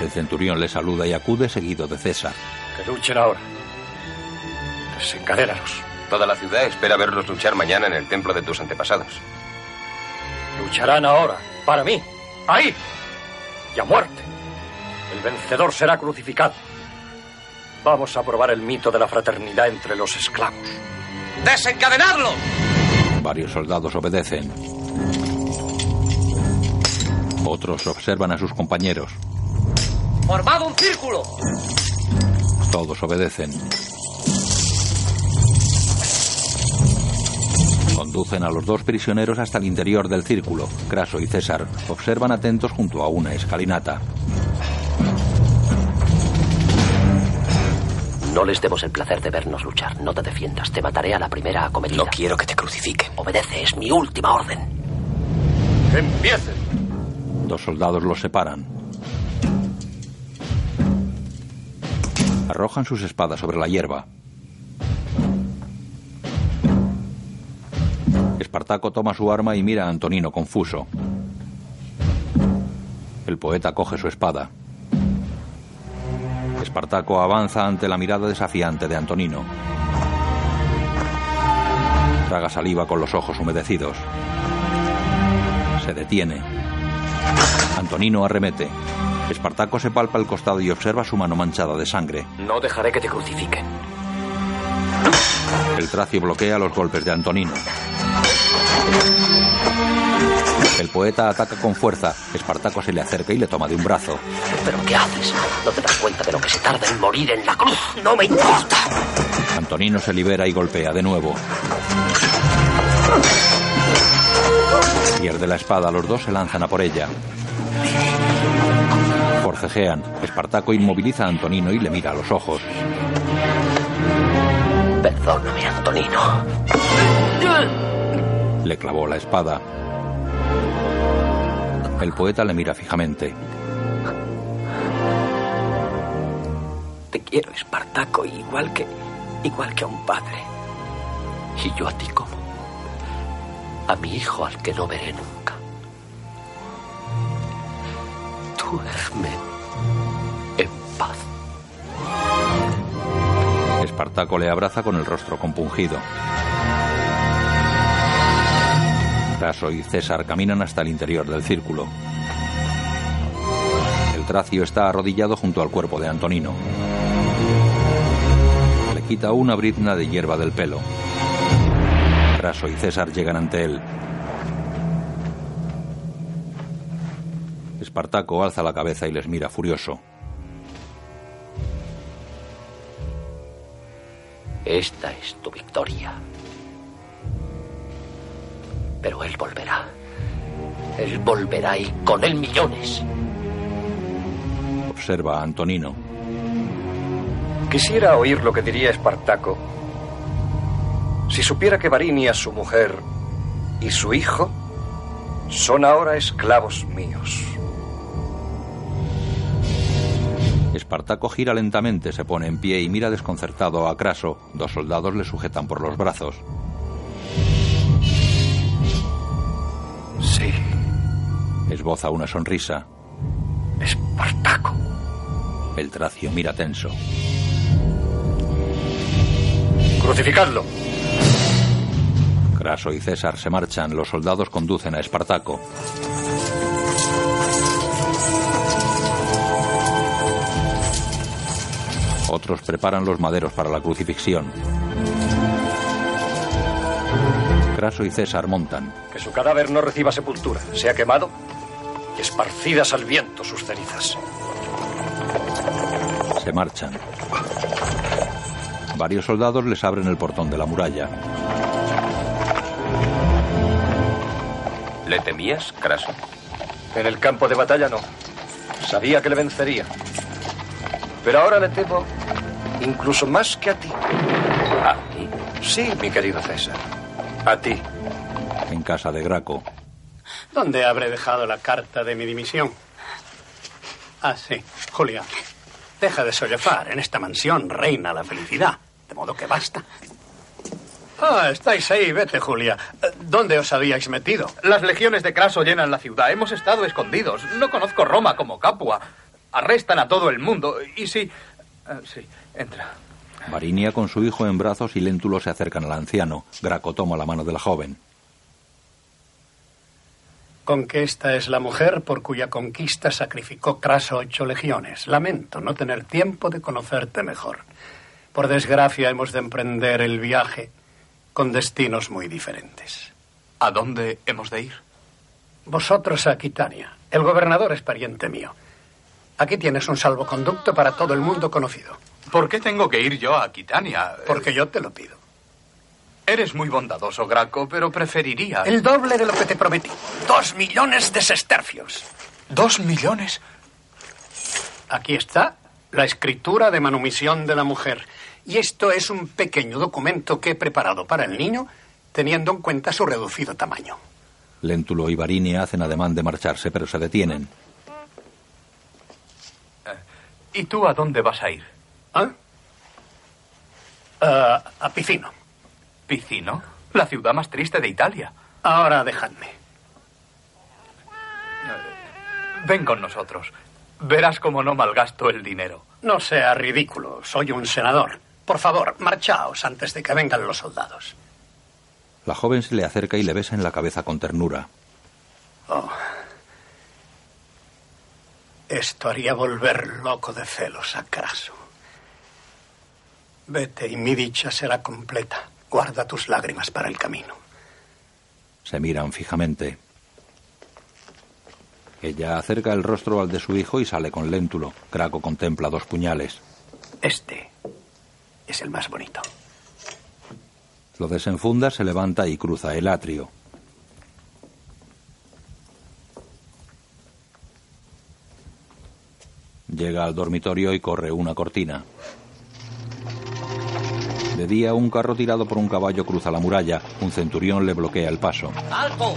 El centurión le saluda y acude seguido de César. Que luchen ahora. Desencadénalos. Toda la ciudad espera verlos luchar mañana en el templo de tus antepasados. Lucharán ahora, para mí, ahí, y a muerte. El vencedor será crucificado. Vamos a probar el mito de la fraternidad entre los esclavos. ¡Desencadenadlo! Varios soldados obedecen. Otros observan a sus compañeros. ¡Formado un círculo! Todos obedecen. Conducen a los dos prisioneros hasta el interior del círculo. Craso y César observan atentos junto a una escalinata. No les demos el placer de vernos luchar. No te defiendas. Te mataré a la primera acometida. No quiero que te crucifiquen. Obedece, es mi última orden. ¡Empiecen! Dos soldados los separan. Arrojan sus espadas sobre la hierba. Espartaco toma su arma y mira a Antonino confuso. El poeta coge su espada. Espartaco avanza ante la mirada desafiante de Antonino. Traga saliva con los ojos humedecidos. Se detiene. Antonino arremete. Espartaco se palpa el costado y observa su mano manchada de sangre. No dejaré que te crucifiquen. El tracio bloquea los golpes de Antonino. El poeta ataca con fuerza. Espartaco se le acerca y le toma de un brazo. ¿Pero qué haces? ¿No te das cuenta de lo que se tarda en morir en la cruz? ¡No me importa! Antonino se libera y golpea de nuevo. Pierde la espada, los dos se lanzan a por ella. Forcejean. Espartaco inmoviliza a Antonino y le mira a los ojos. Perdóname, Antonino. Le clavó la espada. El poeta le mira fijamente. Te quiero, Espartaco, igual que. igual que a un padre. Y yo a ti como. a mi hijo al que no veré nunca. Duerme en paz. Espartaco le abraza con el rostro compungido. Craso y César caminan hasta el interior del círculo. El tracio está arrodillado junto al cuerpo de Antonino. Le quita una brizna de hierba del pelo. Craso y César llegan ante él. Espartaco alza la cabeza y les mira furioso. Esta es tu victoria. Pero él volverá. Él volverá y con él millones. Observa a Antonino. Quisiera oír lo que diría Espartaco si supiera que Varinia, su mujer, y su hijo son ahora esclavos míos. Espartaco gira lentamente, se pone en pie y mira desconcertado a Craso. Dos soldados le sujetan por los brazos. Sí. Esboza una sonrisa. Espartaco. El tracio mira tenso. Crucificadlo. Craso y César se marchan. Los soldados conducen a Espartaco. Otros preparan los maderos para la crucifixión. Craso y César montan. Que su cadáver no reciba sepultura, sea quemado y esparcidas al viento sus cenizas. Se marchan. Varios soldados les abren el portón de la muralla. ¿Le temías, Craso? En el campo de batalla no. Sabía que le vencería. Pero ahora le temo Incluso más que a ti. ¿A mí? Sí, mi querido César. A ti. En casa de Graco. ¿Dónde habré dejado la carta de mi dimisión? Ah, sí, Julia. Deja de sollozar. En esta mansión reina la felicidad. De modo que basta. Ah, estáis ahí. Vete, Julia. ¿Dónde os habíais metido? Las legiones de Craso llenan la ciudad. Hemos estado escondidos. No conozco Roma como Capua. Arrestan a todo el mundo. Y sí... ah, sí, entra. Varinia con su hijo en brazos y Léntulo se acercan al anciano. Graco toma la mano de la joven. Con que esta es la mujer por cuya conquista sacrificó Craso ocho legiones. Lamento no tener tiempo de conocerte mejor. Por desgracia hemos de emprender el viaje con destinos muy diferentes. ¿A dónde hemos de ir? Vosotros a Aquitania. El gobernador es pariente mío. Aquí tienes un salvoconducto para todo el mundo conocido. ¿Por qué tengo que ir yo a Aquitania? Porque yo te lo pido. Eres muy bondadoso, Graco, pero preferiría... El doble de lo que te prometí. Dos millones de sestercios. ¿Dos millones? Aquí está la escritura de manumisión de la mujer. Y esto es un pequeño documento que he preparado para el niño, teniendo en cuenta su reducido tamaño. Léntulo y Varinia hacen ademán de marcharse, pero se detienen. ¿Y tú a dónde vas a ir? ¿Ah? Ah, a Picino. ¿Picino? La ciudad más triste de Italia. Ahora dejadme. Ven con nosotros. Verás cómo no malgasto el dinero. No sea ridículo. Soy un senador. Por favor, marchaos antes de que vengan los soldados. La joven se le acerca y le besa en la cabeza con ternura. Oh. Esto haría volver loco de celos a Craso. Vete y mi dicha será completa. Guarda tus lágrimas para el camino. Se miran fijamente. Ella acerca el rostro al de su hijo y sale con Léntulo. Graco contempla dos puñales. Este es el más bonito. Lo desenfunda, se levanta y cruza el atrio. Llega al dormitorio y corre una cortina. De día, un carro tirado por un caballo cruza la muralla. Un centurión le bloquea el paso. ¡Alto!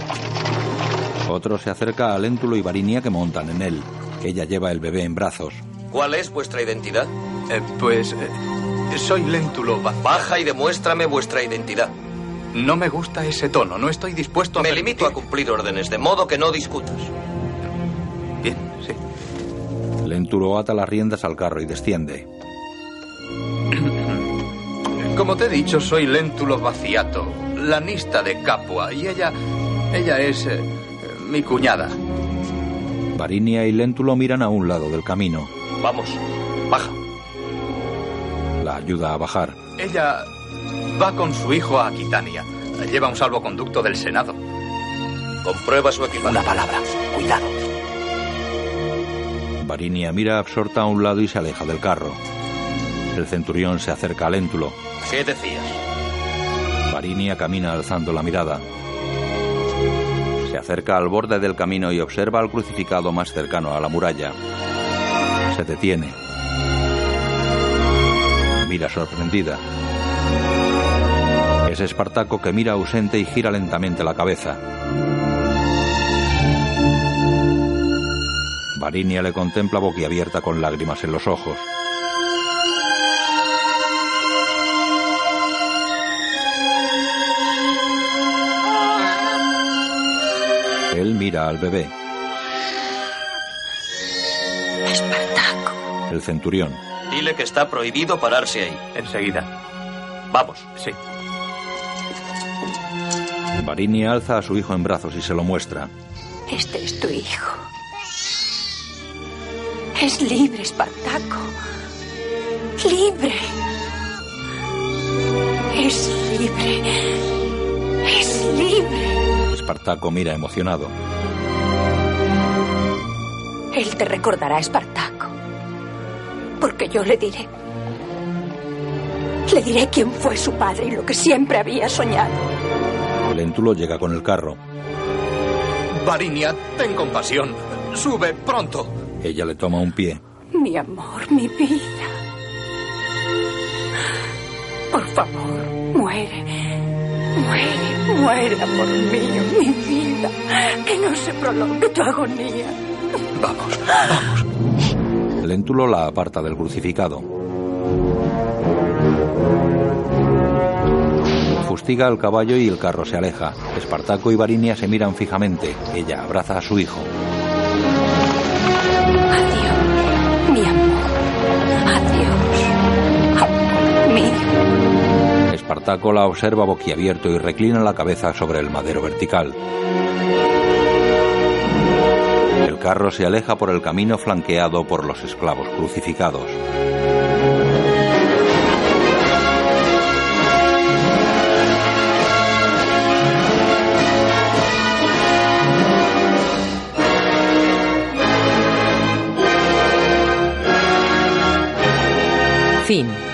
Otro se acerca a Léntulo y Varinia que montan en él. Ella lleva el bebé en brazos. ¿Cuál es vuestra identidad? Eh, pues eh, soy Léntulo. Ba- Baja y demuéstrame vuestra identidad. No me gusta ese tono. No estoy dispuesto a... Me permitir- limito a cumplir órdenes, de modo que no discutas. Bien, sí. Léntulo ata las riendas al carro y desciende. Como te he dicho, soy Léntulo Vaciato, lanista de Capua, y ella... ella es eh, mi cuñada. Varinia y Léntulo miran a un lado del camino. Vamos, baja. La ayuda a bajar. Ella va con su hijo a Aquitania. Lleva un salvoconducto del Senado. Comprueba su equipaje. Una palabra. Cuidado. Varinia mira absorta a un lado y se aleja del carro. El centurión se acerca a Léntulo. ¿Qué decías? Varinia camina alzando la mirada. Se acerca al borde del camino y observa al crucificado más cercano a la muralla. Se detiene. Mira sorprendida. Es Espartaco que mira ausente y gira lentamente la cabeza. Varinia le contempla boquiabierta con lágrimas en los ojos. Él mira al bebé. Espartaco. El centurión. Dile que está prohibido pararse ahí. Enseguida. Vamos. Sí. Varini alza a su hijo en brazos y se lo muestra. Este es tu hijo. Es libre, Espartaco. Libre. Es libre. Es libre. Espartaco mira emocionado. Él te recordará, Espartaco. Porque yo le diré. Le diré quién fue su padre y lo que siempre había soñado. Léntulo llega con el carro. Varinia, ten compasión. Sube pronto. Ella le toma un pie. Mi amor, mi vida. Por favor, muere. Muere, muere, amor mío, mi vida. Que no se prolongue tu agonía. Vamos, vamos. Léntulo la aparta del crucificado. Fustiga al caballo y el carro se aleja. Espartaco y Varinia se miran fijamente. Ella abraza a su hijo. Adiós, mi amor. Adiós, amor mío. Espartaco la observa boquiabierto y reclina la cabeza sobre el madero vertical. El carro se aleja por el camino flanqueado por los esclavos crucificados. Fin.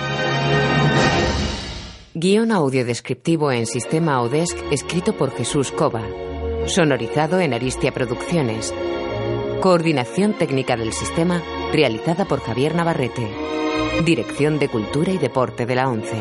Guión audiodescriptivo en sistema Audesc escrito por Jesús Cova. Sonorizado en Aristia Producciones. Coordinación técnica del sistema realizada por Javier Navarrete. Dirección de Cultura y Deporte de la ONCE.